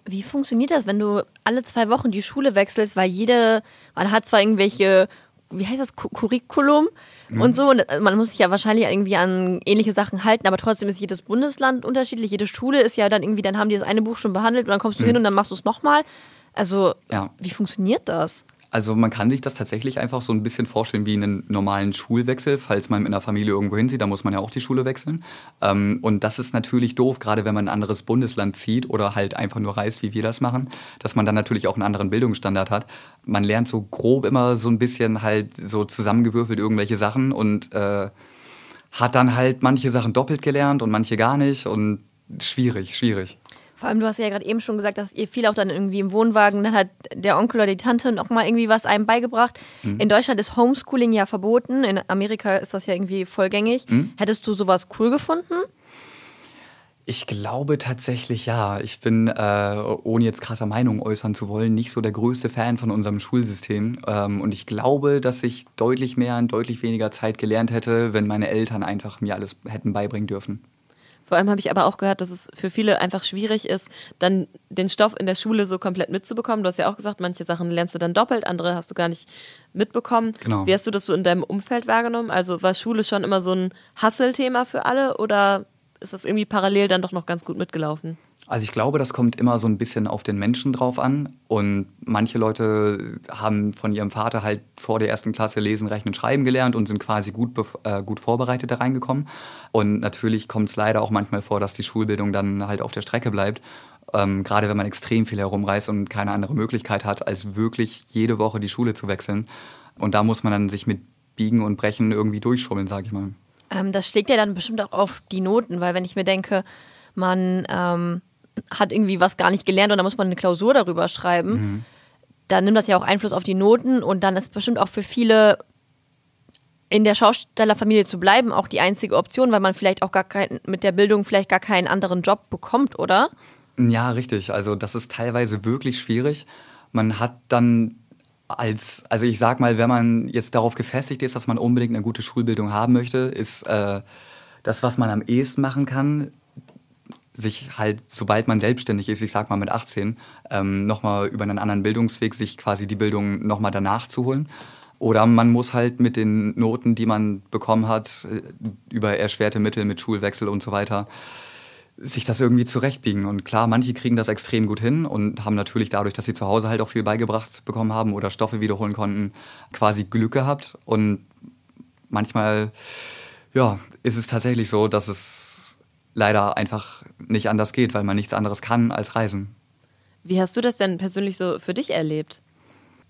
Wie funktioniert das, wenn du alle zwei Wochen die Schule wechselst, weil jede, man hat zwar irgendwelche wie heißt das, Curriculum mhm. und so. Und äh, man muss sich ja wahrscheinlich irgendwie an ähnliche Sachen halten, aber trotzdem ist jedes Bundesland unterschiedlich. Jede Schule ist ja dann irgendwie, dann haben die das eine Buch schon behandelt und dann kommst du mhm. hin und dann machst du es nochmal. Also, ja. wie funktioniert das? Also man kann sich das tatsächlich einfach so ein bisschen vorstellen wie einen normalen Schulwechsel, falls man in der Familie irgendwo hinzieht, da muss man ja auch die Schule wechseln. Ähm, und das ist natürlich doof, gerade wenn man ein anderes Bundesland zieht oder halt einfach nur reist, wie wir das machen, dass man dann natürlich auch einen anderen Bildungsstandard hat. Man lernt so grob immer so ein bisschen halt so zusammengewürfelt irgendwelche Sachen und äh, hat dann halt manche Sachen doppelt gelernt und manche gar nicht und schwierig, schwierig. Vor allem, du hast ja gerade eben schon gesagt, dass ihr viel auch dann irgendwie im Wohnwagen, dann hat der Onkel oder die Tante noch mal irgendwie was einem beigebracht. Mhm. In Deutschland ist Homeschooling ja verboten, in Amerika ist das ja irgendwie vollgängig. Mhm. Hättest du sowas cool gefunden? Ich glaube tatsächlich ja. Ich bin, äh, ohne jetzt krasser Meinung äußern zu wollen, nicht so der größte Fan von unserem Schulsystem. Ähm, und ich glaube, dass ich deutlich mehr in deutlich weniger Zeit gelernt hätte, wenn meine Eltern einfach mir alles hätten beibringen dürfen. Vor allem habe ich aber auch gehört, dass es für viele einfach schwierig ist, dann den Stoff in der Schule so komplett mitzubekommen. Du hast ja auch gesagt, manche Sachen lernst du dann doppelt, andere hast du gar nicht mitbekommen. Genau. Wie hast du das so in deinem Umfeld wahrgenommen? Also war Schule schon immer so ein Hasselthema für alle oder ist das irgendwie parallel dann doch noch ganz gut mitgelaufen? Also ich glaube, das kommt immer so ein bisschen auf den Menschen drauf an. Und manche Leute haben von ihrem Vater halt vor der ersten Klasse lesen, rechnen, schreiben gelernt und sind quasi gut, äh, gut vorbereitet da reingekommen. Und natürlich kommt es leider auch manchmal vor, dass die Schulbildung dann halt auf der Strecke bleibt. Ähm, gerade wenn man extrem viel herumreist und keine andere Möglichkeit hat, als wirklich jede Woche die Schule zu wechseln. Und da muss man dann sich mit Biegen und Brechen irgendwie durchschummeln, sage ich mal. Ähm, das schlägt ja dann bestimmt auch auf die Noten, weil wenn ich mir denke, man ähm, hat irgendwie was gar nicht gelernt und dann muss man eine Klausur darüber schreiben, mhm. dann nimmt das ja auch Einfluss auf die Noten und dann ist bestimmt auch für viele in der Schaustellerfamilie zu bleiben auch die einzige Option, weil man vielleicht auch gar kein, mit der Bildung vielleicht gar keinen anderen Job bekommt, oder? Ja, richtig. Also das ist teilweise wirklich schwierig. Man hat dann als, also ich sag mal, wenn man jetzt darauf gefestigt ist, dass man unbedingt eine gute Schulbildung haben möchte, ist äh, das, was man am ehesten machen kann, sich halt, sobald man selbstständig ist, ich sag mal mit 18, ähm, nochmal über einen anderen Bildungsweg sich quasi die Bildung nochmal danach zu holen. Oder man muss halt mit den Noten, die man bekommen hat, äh, über erschwerte Mittel mit Schulwechsel und so weiter, sich das irgendwie zurechtbiegen. Und klar, manche kriegen das extrem gut hin und haben natürlich dadurch, dass sie zu Hause halt auch viel beigebracht bekommen haben oder Stoffe wiederholen konnten, quasi Glück gehabt. Und manchmal, ja, ist es tatsächlich so, dass es leider einfach nicht anders geht, weil man nichts anderes kann als reisen. Wie hast du das denn persönlich so für dich erlebt?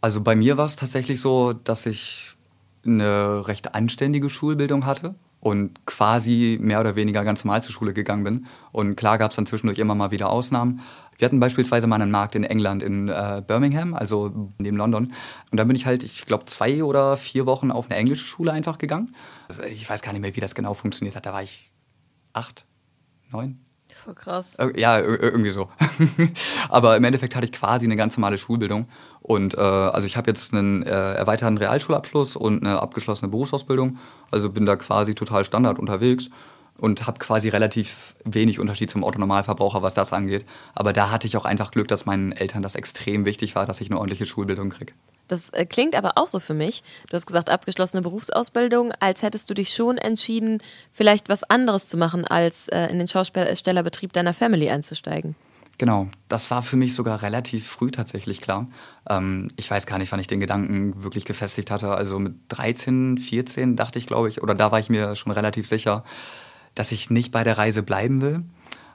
Also bei mir war es tatsächlich so, dass ich eine recht anständige Schulbildung hatte und quasi mehr oder weniger ganz normal zur Schule gegangen bin. Und klar gab es dann zwischendurch immer mal wieder Ausnahmen. Wir hatten beispielsweise mal einen Markt in England, in äh, Birmingham, also neben London. Und da bin ich halt, ich glaube, zwei oder vier Wochen auf eine englische Schule einfach gegangen. Also ich weiß gar nicht mehr, wie das genau funktioniert hat. Da war ich acht, neun. Voll krass. Ja, irgendwie so. Aber im Endeffekt hatte ich quasi eine ganz normale Schulbildung. Und äh, also ich habe jetzt einen äh, erweiterten Realschulabschluss und eine abgeschlossene Berufsausbildung. Also bin da quasi total Standard unterwegs und habe quasi relativ wenig Unterschied zum Autonormalverbraucher, was das angeht. Aber da hatte ich auch einfach Glück, dass meinen Eltern das extrem wichtig war, dass ich eine ordentliche Schulbildung kriege. Das äh, klingt aber auch so für mich. Du hast gesagt, abgeschlossene Berufsausbildung, als hättest du dich schon entschieden, vielleicht was anderes zu machen, als äh, in den Schaustellerbetrieb deiner Family einzusteigen. Genau, das war für mich sogar relativ früh tatsächlich klar. Ähm, ich weiß gar nicht, wann ich den Gedanken wirklich gefestigt hatte. Also mit 13, 14 dachte ich, glaube ich, oder da war ich mir schon relativ sicher, dass ich nicht bei der Reise bleiben will,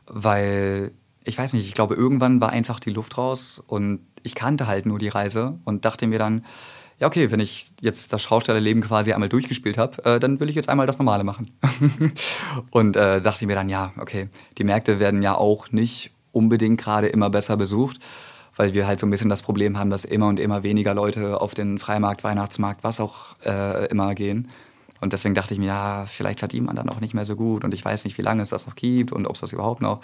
weil ich weiß nicht, ich glaube, irgendwann war einfach die Luft raus und ich kannte halt nur die Reise und dachte mir dann, ja, okay, wenn ich jetzt das Schaustellerleben quasi einmal durchgespielt habe, äh, dann will ich jetzt einmal das Normale machen. und äh, dachte mir dann, ja, okay, die Märkte werden ja auch nicht unbedingt gerade immer besser besucht, weil wir halt so ein bisschen das Problem haben, dass immer und immer weniger Leute auf den Freimarkt, Weihnachtsmarkt, was auch äh, immer gehen. Und deswegen dachte ich mir, ja, vielleicht verdient man dann auch nicht mehr so gut und ich weiß nicht, wie lange es das noch gibt und ob es das überhaupt noch.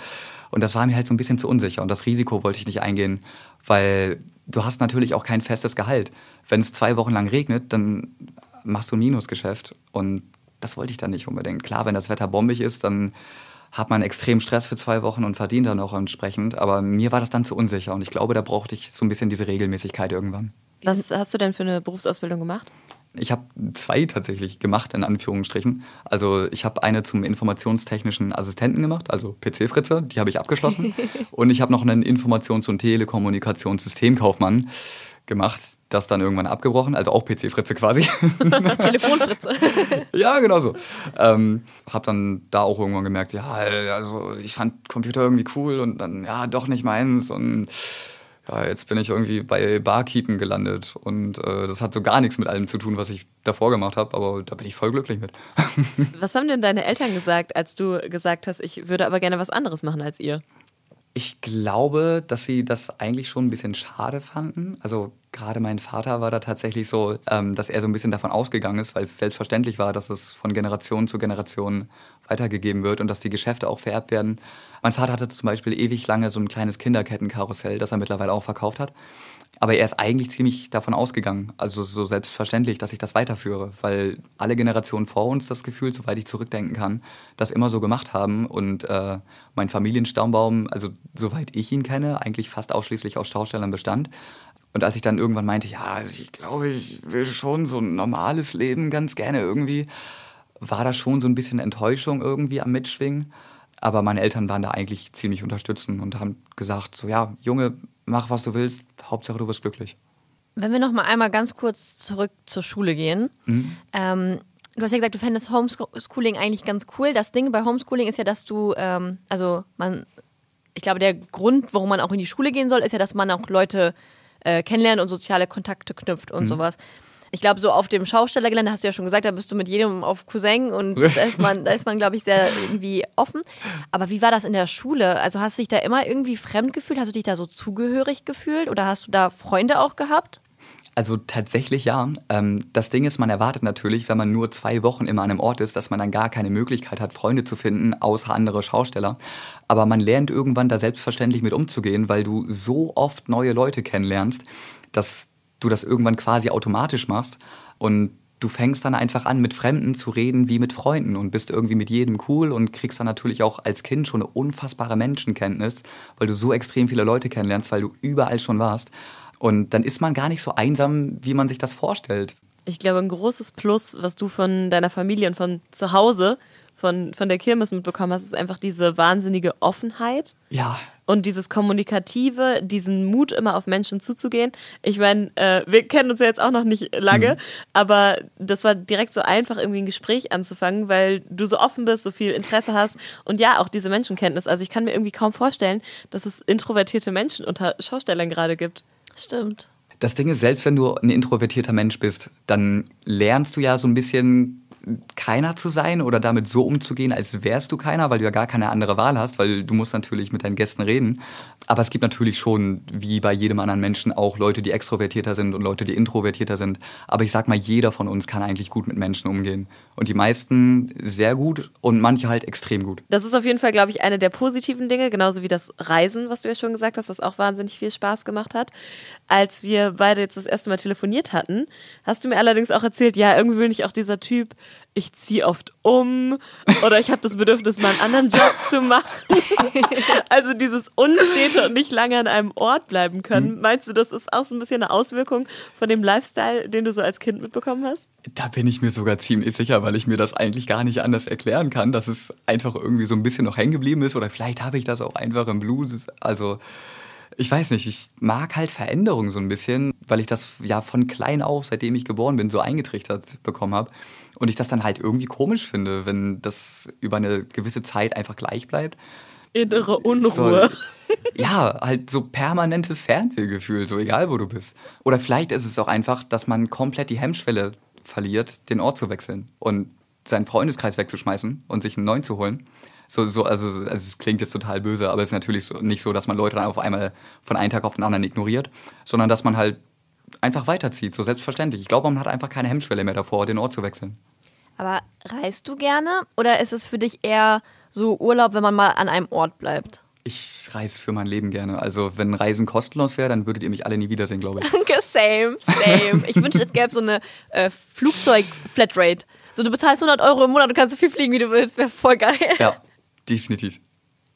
Und das war mir halt so ein bisschen zu unsicher und das Risiko wollte ich nicht eingehen, weil du hast natürlich auch kein festes Gehalt. Wenn es zwei Wochen lang regnet, dann machst du ein Minusgeschäft und das wollte ich dann nicht unbedingt. Klar, wenn das Wetter bombig ist, dann hat man extrem Stress für zwei Wochen und verdient dann auch entsprechend. Aber mir war das dann zu unsicher und ich glaube, da brauchte ich so ein bisschen diese Regelmäßigkeit irgendwann. Was hast du denn für eine Berufsausbildung gemacht? Ich habe zwei tatsächlich gemacht, in Anführungsstrichen. Also ich habe eine zum informationstechnischen Assistenten gemacht, also PC-Fritze, die habe ich abgeschlossen. und ich habe noch einen Informations- und Telekommunikationssystemkaufmann gemacht, das dann irgendwann abgebrochen, also auch PC-Fritze quasi. Telefonfritze. ja, genau so. Ähm, hab dann da auch irgendwann gemerkt, ja, also ich fand Computer irgendwie cool und dann, ja, doch nicht meins und ja, jetzt bin ich irgendwie bei Barkeepen gelandet und äh, das hat so gar nichts mit allem zu tun, was ich davor gemacht habe, aber da bin ich voll glücklich mit. was haben denn deine Eltern gesagt, als du gesagt hast, ich würde aber gerne was anderes machen als ihr? Ich glaube, dass sie das eigentlich schon ein bisschen schade fanden. Also gerade mein Vater war da tatsächlich so, ähm, dass er so ein bisschen davon ausgegangen ist, weil es selbstverständlich war, dass es von Generation zu Generation weitergegeben wird und dass die Geschäfte auch vererbt werden. Mein Vater hatte zum Beispiel ewig lange so ein kleines Kinderkettenkarussell, das er mittlerweile auch verkauft hat. Aber er ist eigentlich ziemlich davon ausgegangen, also so selbstverständlich, dass ich das weiterführe, weil alle Generationen vor uns das Gefühl, soweit ich zurückdenken kann, das immer so gemacht haben. Und äh, mein Familienstaumbaum, also soweit ich ihn kenne, eigentlich fast ausschließlich aus Schaustellern bestand. Und als ich dann irgendwann meinte, ja, ich glaube, ich will schon so ein normales Leben ganz gerne irgendwie, war da schon so ein bisschen Enttäuschung irgendwie am Mitschwingen. Aber meine Eltern waren da eigentlich ziemlich unterstützend und haben gesagt, so ja, Junge, mach was du willst, Hauptsache du wirst glücklich. Wenn wir noch mal einmal ganz kurz zurück zur Schule gehen. Mhm. Ähm, du hast ja gesagt, du fändest Homeschooling eigentlich ganz cool. Das Ding bei Homeschooling ist ja, dass du, ähm, also man, ich glaube, der Grund, warum man auch in die Schule gehen soll, ist ja, dass man auch Leute äh, kennenlernt und soziale Kontakte knüpft und mhm. sowas ich glaube, so auf dem Schaustellergelände hast du ja schon gesagt, da bist du mit jedem auf Cousin und da ist man, da ist man, glaube ich, sehr irgendwie offen. Aber wie war das in der Schule? Also hast du dich da immer irgendwie fremd gefühlt? Hast du dich da so zugehörig gefühlt oder hast du da Freunde auch gehabt? Also tatsächlich ja. Ähm, das Ding ist, man erwartet natürlich, wenn man nur zwei Wochen immer an einem Ort ist, dass man dann gar keine Möglichkeit hat, Freunde zu finden, außer andere Schausteller. Aber man lernt irgendwann da selbstverständlich mit umzugehen, weil du so oft neue Leute kennenlernst, dass du das irgendwann quasi automatisch machst und du fängst dann einfach an, mit Fremden zu reden wie mit Freunden und bist irgendwie mit jedem cool und kriegst dann natürlich auch als Kind schon eine unfassbare Menschenkenntnis, weil du so extrem viele Leute kennenlernst, weil du überall schon warst. Und dann ist man gar nicht so einsam, wie man sich das vorstellt. Ich glaube, ein großes Plus, was du von deiner Familie und von zu Hause, von, von der Kirmes mitbekommen hast, ist einfach diese wahnsinnige Offenheit. Ja und dieses Kommunikative, diesen Mut, immer auf Menschen zuzugehen. Ich meine, äh, wir kennen uns ja jetzt auch noch nicht lange, mhm. aber das war direkt so einfach, irgendwie ein Gespräch anzufangen, weil du so offen bist, so viel Interesse hast und ja, auch diese Menschenkenntnis. Also ich kann mir irgendwie kaum vorstellen, dass es introvertierte Menschen unter Schaustellern gerade gibt. Stimmt. Das Ding ist, selbst wenn du ein introvertierter Mensch bist, dann lernst du ja so ein bisschen keiner zu sein oder damit so umzugehen, als wärst du keiner, weil du ja gar keine andere Wahl hast, weil du musst natürlich mit deinen Gästen reden. Aber es gibt natürlich schon, wie bei jedem anderen Menschen, auch Leute, die extrovertierter sind und Leute, die introvertierter sind. Aber ich sag mal, jeder von uns kann eigentlich gut mit Menschen umgehen. Und die meisten sehr gut und manche halt extrem gut. Das ist auf jeden Fall, glaube ich, eine der positiven Dinge, genauso wie das Reisen, was du ja schon gesagt hast, was auch wahnsinnig viel Spaß gemacht hat. Als wir beide jetzt das erste Mal telefoniert hatten, hast du mir allerdings auch erzählt, ja, irgendwie bin ich auch dieser Typ, ich ziehe oft um oder ich habe das Bedürfnis, mal einen anderen Job zu machen. also dieses Unstete und nicht lange an einem Ort bleiben können. Hm. Meinst du, das ist auch so ein bisschen eine Auswirkung von dem Lifestyle, den du so als Kind mitbekommen hast? Da bin ich mir sogar ziemlich sicher, weil ich mir das eigentlich gar nicht anders erklären kann, dass es einfach irgendwie so ein bisschen noch hängen geblieben ist oder vielleicht habe ich das auch einfach im Blues. Also ich weiß nicht, ich mag halt Veränderungen so ein bisschen, weil ich das ja von klein auf, seitdem ich geboren bin, so eingetrichtert bekommen habe. Und ich das dann halt irgendwie komisch finde, wenn das über eine gewisse Zeit einfach gleich bleibt. Innere Unruhe. So, ja, halt so permanentes Fernwehgefühl, so egal wo du bist. Oder vielleicht ist es auch einfach, dass man komplett die Hemmschwelle verliert, den Ort zu wechseln und seinen Freundeskreis wegzuschmeißen und sich einen neuen zu holen. So, so, also, also es klingt jetzt total böse, aber es ist natürlich so, nicht so, dass man Leute dann auf einmal von einem Tag auf den anderen ignoriert, sondern dass man halt einfach weiterzieht, so selbstverständlich. Ich glaube, man hat einfach keine Hemmschwelle mehr davor, den Ort zu wechseln. Aber reist du gerne oder ist es für dich eher so Urlaub, wenn man mal an einem Ort bleibt? Ich reise für mein Leben gerne. Also, wenn Reisen kostenlos wäre, dann würdet ihr mich alle nie wiedersehen, glaube ich. Danke, same, same. Ich wünschte, es gäbe so eine äh, Flugzeug-Flatrate. So, du bezahlst 100 Euro im Monat, du kannst so viel fliegen, wie du willst. Wäre voll geil. Ja, definitiv.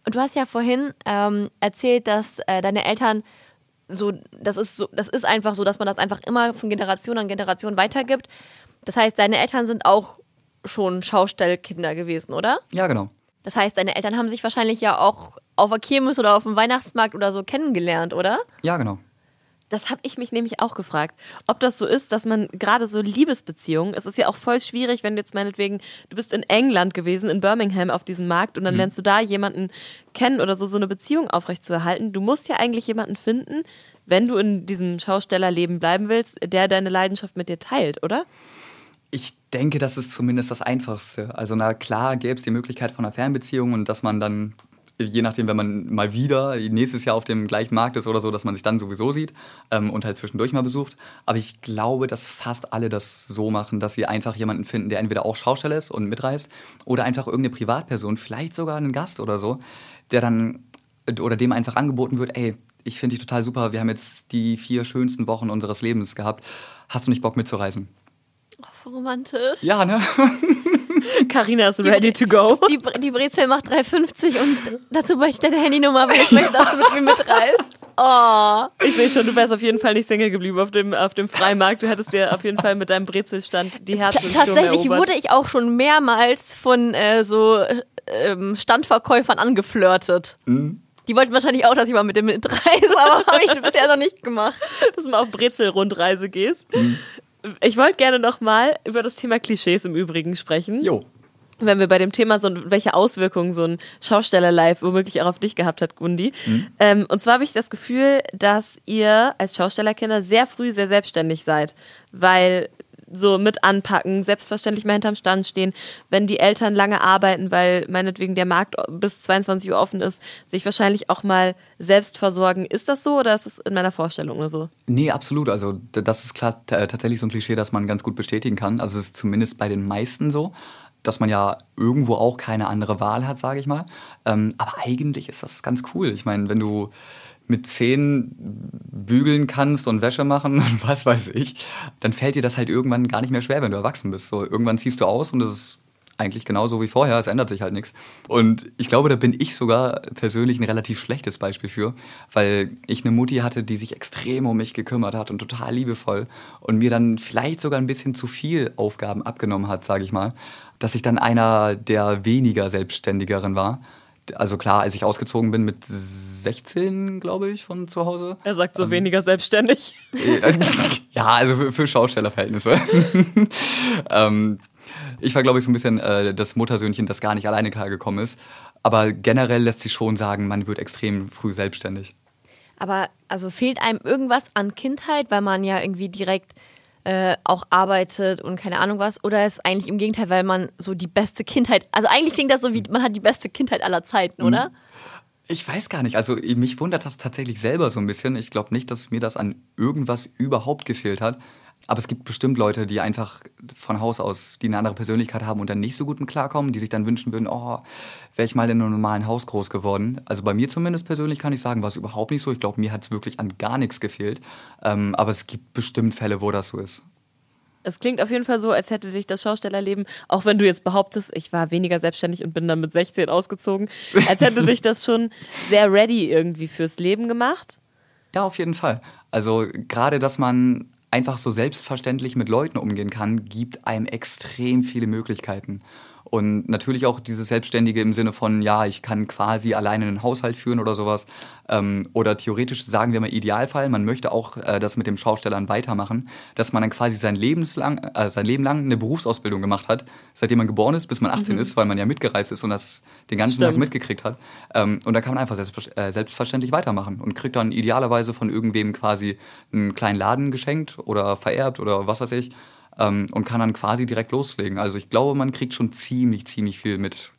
Und du hast ja vorhin ähm, erzählt, dass äh, deine Eltern so, das ist so, das ist einfach so, dass man das einfach immer von Generation an Generation weitergibt. Das heißt, deine Eltern sind auch schon Schaustellkinder gewesen, oder? Ja, genau. Das heißt, deine Eltern haben sich wahrscheinlich ja auch auf der Kirmes oder auf dem Weihnachtsmarkt oder so kennengelernt, oder? Ja, genau. Das habe ich mich nämlich auch gefragt, ob das so ist, dass man gerade so Liebesbeziehungen, es ist ja auch voll schwierig, wenn du jetzt meinetwegen, du bist in England gewesen, in Birmingham auf diesem Markt und dann mhm. lernst du da jemanden kennen oder so, so eine Beziehung aufrechtzuerhalten. Du musst ja eigentlich jemanden finden, wenn du in diesem Schaustellerleben bleiben willst, der deine Leidenschaft mit dir teilt, oder? Ich denke, das ist zumindest das Einfachste. Also na klar gäbe es die Möglichkeit von einer Fernbeziehung und dass man dann je nachdem, wenn man mal wieder nächstes Jahr auf dem gleichen Markt ist oder so, dass man sich dann sowieso sieht ähm, und halt zwischendurch mal besucht. Aber ich glaube, dass fast alle das so machen, dass sie einfach jemanden finden, der entweder auch Schausteller ist und mitreist oder einfach irgendeine Privatperson, vielleicht sogar einen Gast oder so, der dann oder dem einfach angeboten wird, ey, ich finde dich total super, wir haben jetzt die vier schönsten Wochen unseres Lebens gehabt. Hast du nicht Bock mitzureisen? Oh, romantisch. Ja, ne? Carina ist ready to go. Die, die Brezel macht 3,50 und dazu möchte ich deine Handynummer, weil ich möchte, dass du mit mir mitreist. Oh. Ich sehe schon, du wärst auf jeden Fall nicht Single geblieben auf dem, auf dem Freimarkt. Du hättest dir auf jeden Fall mit deinem Brezelstand die Herzen T Tatsächlich wurde ich auch schon mehrmals von äh, so äh, Standverkäufern angeflirtet. Mhm. Die wollten wahrscheinlich auch, dass ich mal mit dem mitreise, aber habe ich bisher noch nicht gemacht. Dass du mal auf Brezel-Rundreise gehst. Mhm. Ich wollte gerne noch mal über das Thema Klischees im Übrigen sprechen. Jo. Wenn wir bei dem Thema so welche Auswirkungen so ein Schausteller live womöglich auch auf dich gehabt hat, Gundi. Mhm. Ähm, und zwar habe ich das Gefühl, dass ihr als Schaustellerkinder sehr früh sehr selbstständig seid, weil so mit anpacken, selbstverständlich mal hinterm Stand stehen, wenn die Eltern lange arbeiten, weil meinetwegen der Markt bis 22 Uhr offen ist, sich wahrscheinlich auch mal selbst versorgen. Ist das so oder ist es in meiner Vorstellung nur so? Nee, absolut. Also das ist klar tatsächlich so ein Klischee, das man ganz gut bestätigen kann. Also es ist zumindest bei den meisten so dass man ja irgendwo auch keine andere Wahl hat, sage ich mal. Ähm, aber eigentlich ist das ganz cool. Ich meine, wenn du mit zehn bügeln kannst und Wäsche machen und was weiß ich, dann fällt dir das halt irgendwann gar nicht mehr schwer, wenn du erwachsen bist. So, irgendwann ziehst du aus und es ist eigentlich genauso wie vorher, es ändert sich halt nichts. Und ich glaube, da bin ich sogar persönlich ein relativ schlechtes Beispiel für, weil ich eine Mutti hatte, die sich extrem um mich gekümmert hat und total liebevoll und mir dann vielleicht sogar ein bisschen zu viel Aufgaben abgenommen hat, sage ich mal, dass ich dann einer der weniger Selbstständigeren war also klar, als ich ausgezogen bin mit 16, glaube ich, von zu Hause. Er sagt so ähm, weniger selbstständig. ja, also für, für Schaustellerverhältnisse. ähm, ich war, glaube ich, so ein bisschen äh, das Muttersöhnchen, das gar nicht alleine klargekommen ist. Aber generell lässt sich schon sagen, man wird extrem früh selbstständig. Aber also fehlt einem irgendwas an Kindheit, weil man ja irgendwie direkt äh, auch arbeitet und keine Ahnung was? Oder ist eigentlich im Gegenteil, weil man so die beste Kindheit, also eigentlich klingt das so wie, man hat die beste Kindheit aller Zeiten, oder? Ich weiß gar nicht. Also mich wundert das tatsächlich selber so ein bisschen. Ich glaube nicht, dass mir das an irgendwas überhaupt gefehlt hat. Aber es gibt bestimmt Leute, die einfach von Haus aus, die eine andere Persönlichkeit haben und dann nicht so gut mit klarkommen, die sich dann wünschen würden, oh, wäre ich mal in einem normalen Haus groß geworden. Also bei mir zumindest persönlich kann ich sagen, war es überhaupt nicht so. Ich glaube, mir hat es wirklich an gar nichts gefehlt. Ähm, aber es gibt bestimmt Fälle, wo das so ist. Es klingt auf jeden Fall so, als hätte sich das Schaustellerleben, auch wenn du jetzt behauptest, ich war weniger selbstständig und bin dann mit 16 ausgezogen, als hätte dich das schon sehr ready irgendwie fürs Leben gemacht. Ja, auf jeden Fall. Also gerade, dass man einfach so selbstverständlich mit Leuten umgehen kann, gibt einem extrem viele Möglichkeiten. Und natürlich auch dieses Selbstständige im Sinne von, ja, ich kann quasi alleine einen Haushalt führen oder sowas. Ähm, oder theoretisch sagen wir mal Idealfall, man möchte auch äh, das mit dem Schaustellern weitermachen, dass man dann quasi sein, Lebenslang, äh, sein Leben lang eine Berufsausbildung gemacht hat, seitdem man geboren ist, bis man 18 mhm. ist, weil man ja mitgereist ist und das den ganzen Stimmt. Tag mitgekriegt hat. Ähm, und da kann man einfach selbst, äh, selbstverständlich weitermachen und kriegt dann idealerweise von irgendwem quasi einen kleinen Laden geschenkt oder vererbt oder was weiß ich ähm, und kann dann quasi direkt loslegen. Also ich glaube, man kriegt schon ziemlich, ziemlich viel mit.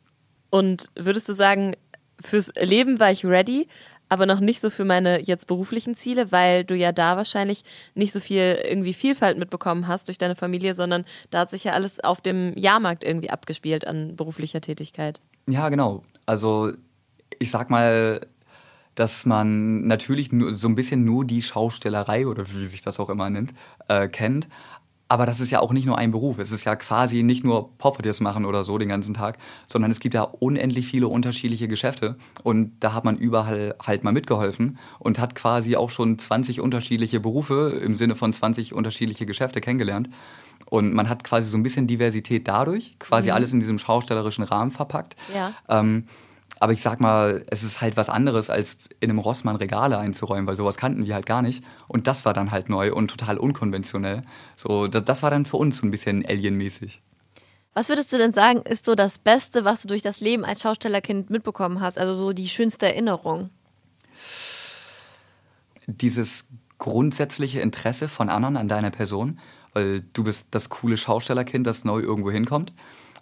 Und würdest du sagen, fürs Leben war ich ready, aber noch nicht so für meine jetzt beruflichen Ziele, weil du ja da wahrscheinlich nicht so viel irgendwie Vielfalt mitbekommen hast durch deine Familie, sondern da hat sich ja alles auf dem Jahrmarkt irgendwie abgespielt an beruflicher Tätigkeit. Ja, genau. Also ich sag mal, dass man natürlich nur, so ein bisschen nur die Schaustellerei oder wie sich das auch immer nennt, äh, kennt. Aber das ist ja auch nicht nur ein Beruf. Es ist ja quasi nicht nur Poffertiers machen oder so den ganzen Tag, sondern es gibt ja unendlich viele unterschiedliche Geschäfte. Und da hat man überall halt mal mitgeholfen und hat quasi auch schon 20 unterschiedliche Berufe im Sinne von 20 unterschiedliche Geschäfte kennengelernt. Und man hat quasi so ein bisschen Diversität dadurch, quasi mhm. alles in diesem schaustellerischen Rahmen verpackt. Ja. Ähm, aber ich sag mal, es ist halt was anderes, als in einem Rossmann Regale einzuräumen, weil sowas kannten wir halt gar nicht. Und das war dann halt neu und total unkonventionell. So, das, das war dann für uns so ein bisschen alienmäßig. Was würdest du denn sagen, ist so das Beste, was du durch das Leben als Schaustellerkind mitbekommen hast? Also so die schönste Erinnerung? Dieses grundsätzliche Interesse von anderen an deiner Person weil du bist das coole Schaustellerkind, das neu irgendwo hinkommt.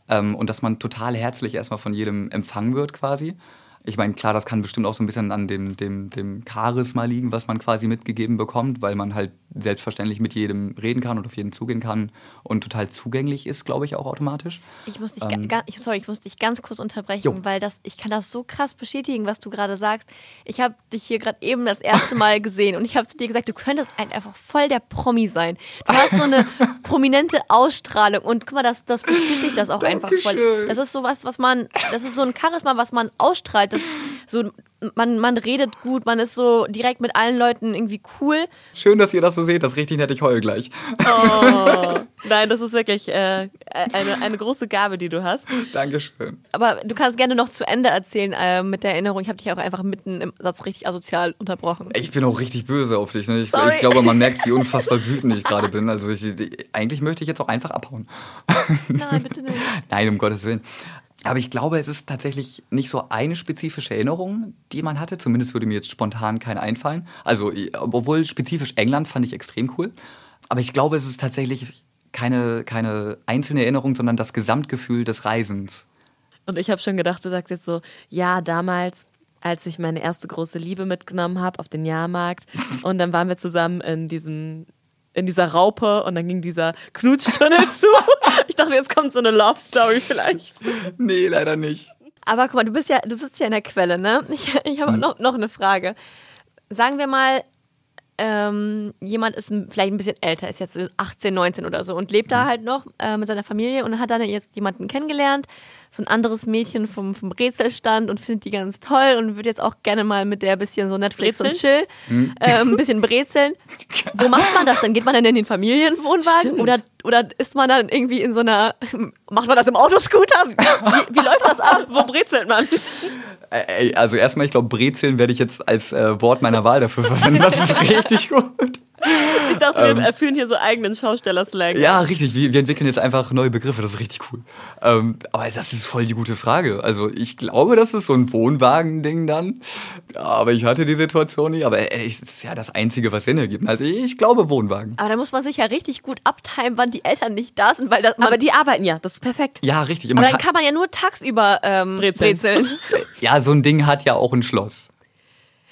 Ähm, und dass man total herzlich erstmal von jedem empfangen wird quasi. Ich meine, klar, das kann bestimmt auch so ein bisschen an dem, dem, dem Charisma liegen, was man quasi mitgegeben bekommt, weil man halt selbstverständlich mit jedem reden kann und auf jeden zugehen kann und total zugänglich ist, glaube ich, auch automatisch. Ich muss dich, ähm, ich, sorry, ich muss dich ganz kurz unterbrechen, jo. weil das, ich kann das so krass bestätigen, was du gerade sagst. Ich habe dich hier gerade eben das erste Mal gesehen und ich habe zu dir gesagt, du könntest einfach voll der Promi sein. Du hast so eine prominente Ausstrahlung und guck mal, das, das bestätigt das auch einfach voll. Das ist so was, was man, das ist so ein Charisma, was man ausstrahlt. Das so, man, man redet gut, man ist so direkt mit allen Leuten irgendwie cool. Schön, dass ihr das so seht, das richtig nett, ich heul gleich. Oh, nein, das ist wirklich äh, eine, eine große Gabe, die du hast. Dankeschön. Aber du kannst gerne noch zu Ende erzählen äh, mit der Erinnerung. Ich habe dich auch einfach mitten im Satz richtig asozial unterbrochen. Ich bin auch richtig böse auf dich. Ne? Ich, ich, glaube, man merkt, wie unfassbar wütend ich gerade bin. Also ich, eigentlich möchte ich jetzt auch einfach abhauen. Nein, bitte nicht. Nein, um Gottes Willen. Aber ich glaube, es ist tatsächlich nicht so eine spezifische Erinnerung, die man hatte. Zumindest würde mir jetzt spontan keine einfallen. Also, obwohl spezifisch England fand ich extrem cool. Aber ich glaube, es ist tatsächlich keine, keine einzelne Erinnerung, sondern das Gesamtgefühl des Reisens. Und ich habe schon gedacht, du sagst jetzt so, ja, damals, als ich meine erste große Liebe mitgenommen habe auf den Jahrmarkt und dann waren wir zusammen in diesem in dieser Raupe und dann ging dieser Knutschtunnel zu. Ich dachte, jetzt kommt so eine Love Story vielleicht. Nee, leider nicht. Aber guck mal, du bist ja, du sitzt ja in der Quelle, ne? Ich, ich habe hm. noch, noch eine Frage. Sagen wir mal, ähm, jemand ist vielleicht ein bisschen älter, ist jetzt 18, 19 oder so und lebt da hm. halt noch äh, mit seiner Familie und hat dann jetzt jemanden kennengelernt so ein anderes Mädchen vom, vom Brezelstand und findet die ganz toll und würde jetzt auch gerne mal mit der bisschen so Netflix Brezeln? und Chill, hm. äh, ein bisschen brezeln. Wo macht man das dann? Geht man dann in den Familienwohnwagen oder, oder ist man dann irgendwie in so einer, macht man das im Autoscooter? Wie, wie läuft das ab? Wo brezelt man? Also erstmal, ich glaube, brezeln werde ich jetzt als äh, Wort meiner Wahl dafür verwenden. Das ist richtig gut. Ich dachte, wir ähm, erfüllen hier so eigenen Schausteller-Slang. Ja, richtig. Wir, wir, entwickeln jetzt einfach neue Begriffe. Das ist richtig cool. Ähm, aber das ist voll die gute Frage. Also ich glaube, das ist so ein Wohnwagen-Ding dann. Aber ich hatte die Situation nie. Aber es ist ja das Einzige, was Sinn ergibt. Also ich glaube Wohnwagen. Aber da muss man sich ja richtig gut abtimen, wann die Eltern nicht da sind. Weil das, aber die arbeiten ja. Das ist perfekt. Ja, richtig. Aber dann kann man ja nur tagsüber ähm, brezeln. brezeln. Ja, so ein Ding hat ja auch ein Schloss.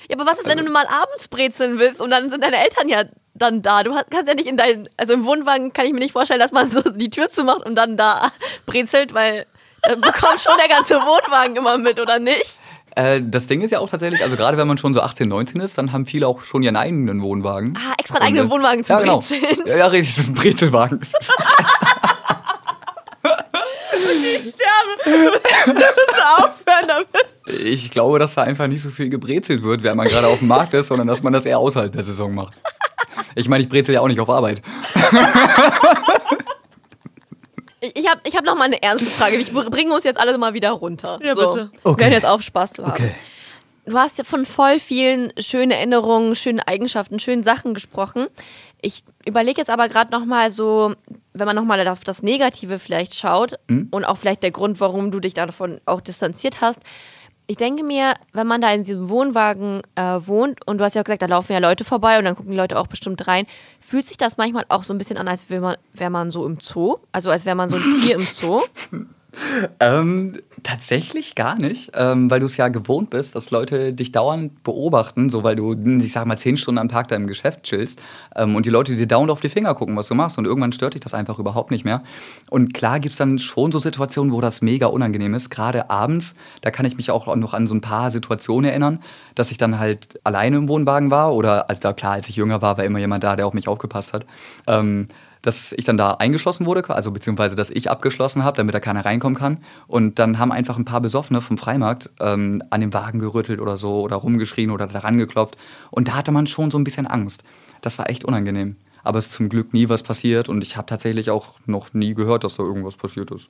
Ja, aber was ist, wenn du mal abends brezeln willst und dann sind deine Eltern ja dann da? Du kannst ja nicht in deinen, also im Wohnwagen kann ich mir nicht vorstellen, dass man so die Tür zumacht und dann da brezelt, weil dann bekommt schon der ganze Wohnwagen immer mit, oder nicht? Äh, das Ding ist ja auch tatsächlich, also gerade wenn man schon so 18, 19 ist, dann haben viele auch schon ihren eigenen Wohnwagen. Ah, extra einen eigenen äh, Wohnwagen zu ja, genau. brezeln. Ja, ja, richtig, das ist ein Brezelwagen. ich sterbe. Du musst aufhören damit. Ich glaube, dass da einfach nicht so viel gebrezelt wird, während man gerade auf dem Markt ist, sondern dass man das eher außerhalb der Saison macht. Ich meine, ich brezel ja auch nicht auf Arbeit. Ich habe ich hab noch mal eine ernste Frage. Ich bringe uns jetzt alle mal wieder runter. Ja, so. bitte. Okay. Wir hören jetzt auf, Spaß zu haben. Okay. Du hast ja von voll vielen schönen Erinnerungen, schönen Eigenschaften, schönen Sachen gesprochen. Ich überlege jetzt aber gerade noch mal so, wenn man noch mal auf das Negative vielleicht schaut hm? und auch vielleicht der Grund, warum du dich davon auch distanziert hast. Ich denke mir, wenn man da in diesem Wohnwagen äh, wohnt und du hast ja auch gesagt, da laufen ja Leute vorbei und dann gucken die Leute auch bestimmt rein, fühlt sich das manchmal auch so ein bisschen an, als wäre man, wär man so im Zoo, also als wäre man so ein Tier im Zoo. ähm, tatsächlich gar nicht, ähm, weil du es ja gewohnt bist, dass Leute dich dauernd beobachten, so weil du, ich sag mal, zehn Stunden am Tag da im Geschäft chillst ähm, und die Leute dir dauernd auf die Finger gucken, was du machst und irgendwann stört dich das einfach überhaupt nicht mehr. Und klar gibt es dann schon so Situationen, wo das mega unangenehm ist, gerade abends, da kann ich mich auch noch an so ein paar Situationen erinnern, dass ich dann halt alleine im Wohnwagen war oder, also klar, als ich jünger war, war immer jemand da, der auf mich aufgepasst hat. Ähm, dass ich dann da eingeschlossen wurde, also beziehungsweise dass ich abgeschlossen habe, damit da keiner reinkommen kann. Und dann haben einfach ein paar Besoffene vom Freimarkt ähm, an dem Wagen gerüttelt oder so oder rumgeschrien oder daran geklopft. Und da hatte man schon so ein bisschen Angst. Das war echt unangenehm. aber es ist zum Glück nie was passiert und ich habe tatsächlich auch noch nie gehört, dass da irgendwas passiert ist.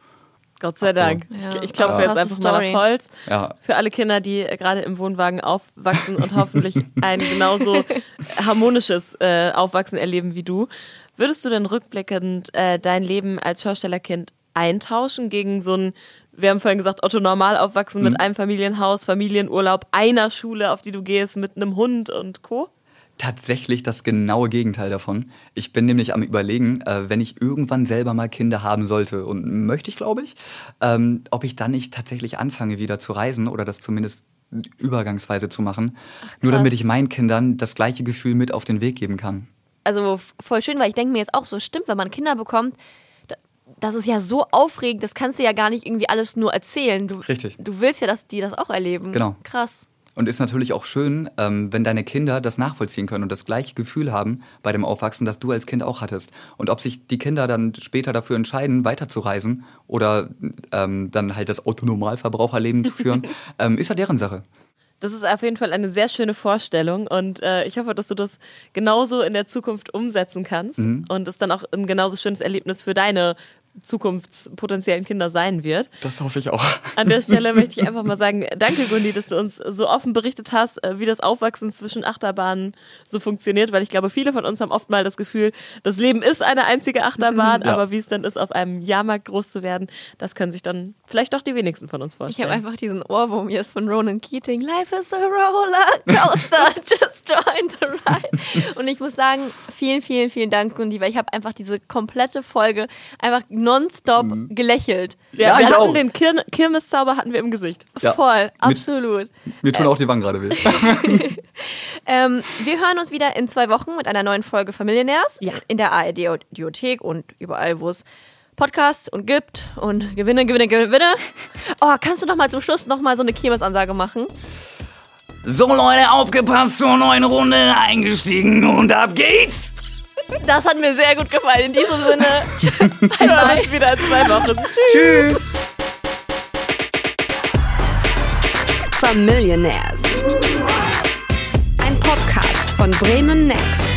Gott sei Dank. Ja. Ich, ich klopfe ja. jetzt einfach Story. mal auf Holz. Ja. Für alle Kinder, die gerade im Wohnwagen aufwachsen und hoffentlich ein genauso harmonisches äh, Aufwachsen erleben wie du. Würdest du denn rückblickend äh, dein Leben als Schaustellerkind eintauschen gegen so ein, wir haben vorhin gesagt, Otto normal aufwachsen mhm. mit einem Familienhaus, Familienurlaub, einer Schule, auf die du gehst, mit einem Hund und Co.? tatsächlich das genaue Gegenteil davon. Ich bin nämlich am Überlegen, äh, wenn ich irgendwann selber mal Kinder haben sollte, und möchte ich, glaube ich, ähm, ob ich dann nicht tatsächlich anfange, wieder zu reisen oder das zumindest übergangsweise zu machen, Ach, nur damit ich meinen Kindern das gleiche Gefühl mit auf den Weg geben kann. Also voll schön, weil ich denke mir jetzt auch so, stimmt, wenn man Kinder bekommt, das ist ja so aufregend, das kannst du ja gar nicht irgendwie alles nur erzählen. Du, Richtig. Du willst ja, dass die das auch erleben. Genau. Krass. Und ist natürlich auch schön, ähm, wenn deine Kinder das nachvollziehen können und das gleiche Gefühl haben bei dem Aufwachsen, das du als Kind auch hattest. Und ob sich die Kinder dann später dafür entscheiden, weiterzureisen oder ähm, dann halt das Autonormalverbraucherleben zu führen, ähm, ist ja deren Sache. Das ist auf jeden Fall eine sehr schöne Vorstellung und äh, ich hoffe, dass du das genauso in der Zukunft umsetzen kannst mhm. und es dann auch ein genauso schönes Erlebnis für deine zukunftspotenziellen Kinder sein wird. Das hoffe ich auch. An der Stelle möchte ich einfach mal sagen, danke Gundi, dass du uns so offen berichtet hast, äh, wie das Aufwachsen zwischen Achterbahnen so funktioniert, weil ich glaube, viele von uns haben oft mal das Gefühl, das Leben ist eine einzige Achterbahn, ja. aber wie es dann ist, auf einem Jahrmarkt groß zu werden, das können sich dann vielleicht doch die wenigsten von uns vorstellen. Ich habe einfach diesen Ohrwurm hier von Ronan Keating, Life is a roller coaster, just join the ride. Und ich muss sagen, vielen, vielen, vielen Dank Gundi, weil ich habe einfach diese komplette Folge einfach nonstop mhm. gelächelt. Ja, ja wir hatten auch. den Kir Kirmeszauber hatten wir im Gesicht. Ja. Voll, absolut. Mir tun äh, auch die Wangen gerade weh. ähm, wir hören uns wieder in zwei Wochen mit einer neuen Folge Familienärs. Ja. In der ARD-Audiothek und überall, wo es Podcasts und gibt und Gewinne, Gewinne, Gewinne. Oh, kannst du noch mal zum Schluss noch mal so eine Kirmesansage machen? So Leute, aufgepasst zur neuen Runde, eingestiegen und ab geht's! Das hat mir sehr gut gefallen. In diesem Sinne, bye bye. uns wieder in zwei Wochen. Tschüss. Tschüss. Familionaires. Ein Podcast von Bremen Next.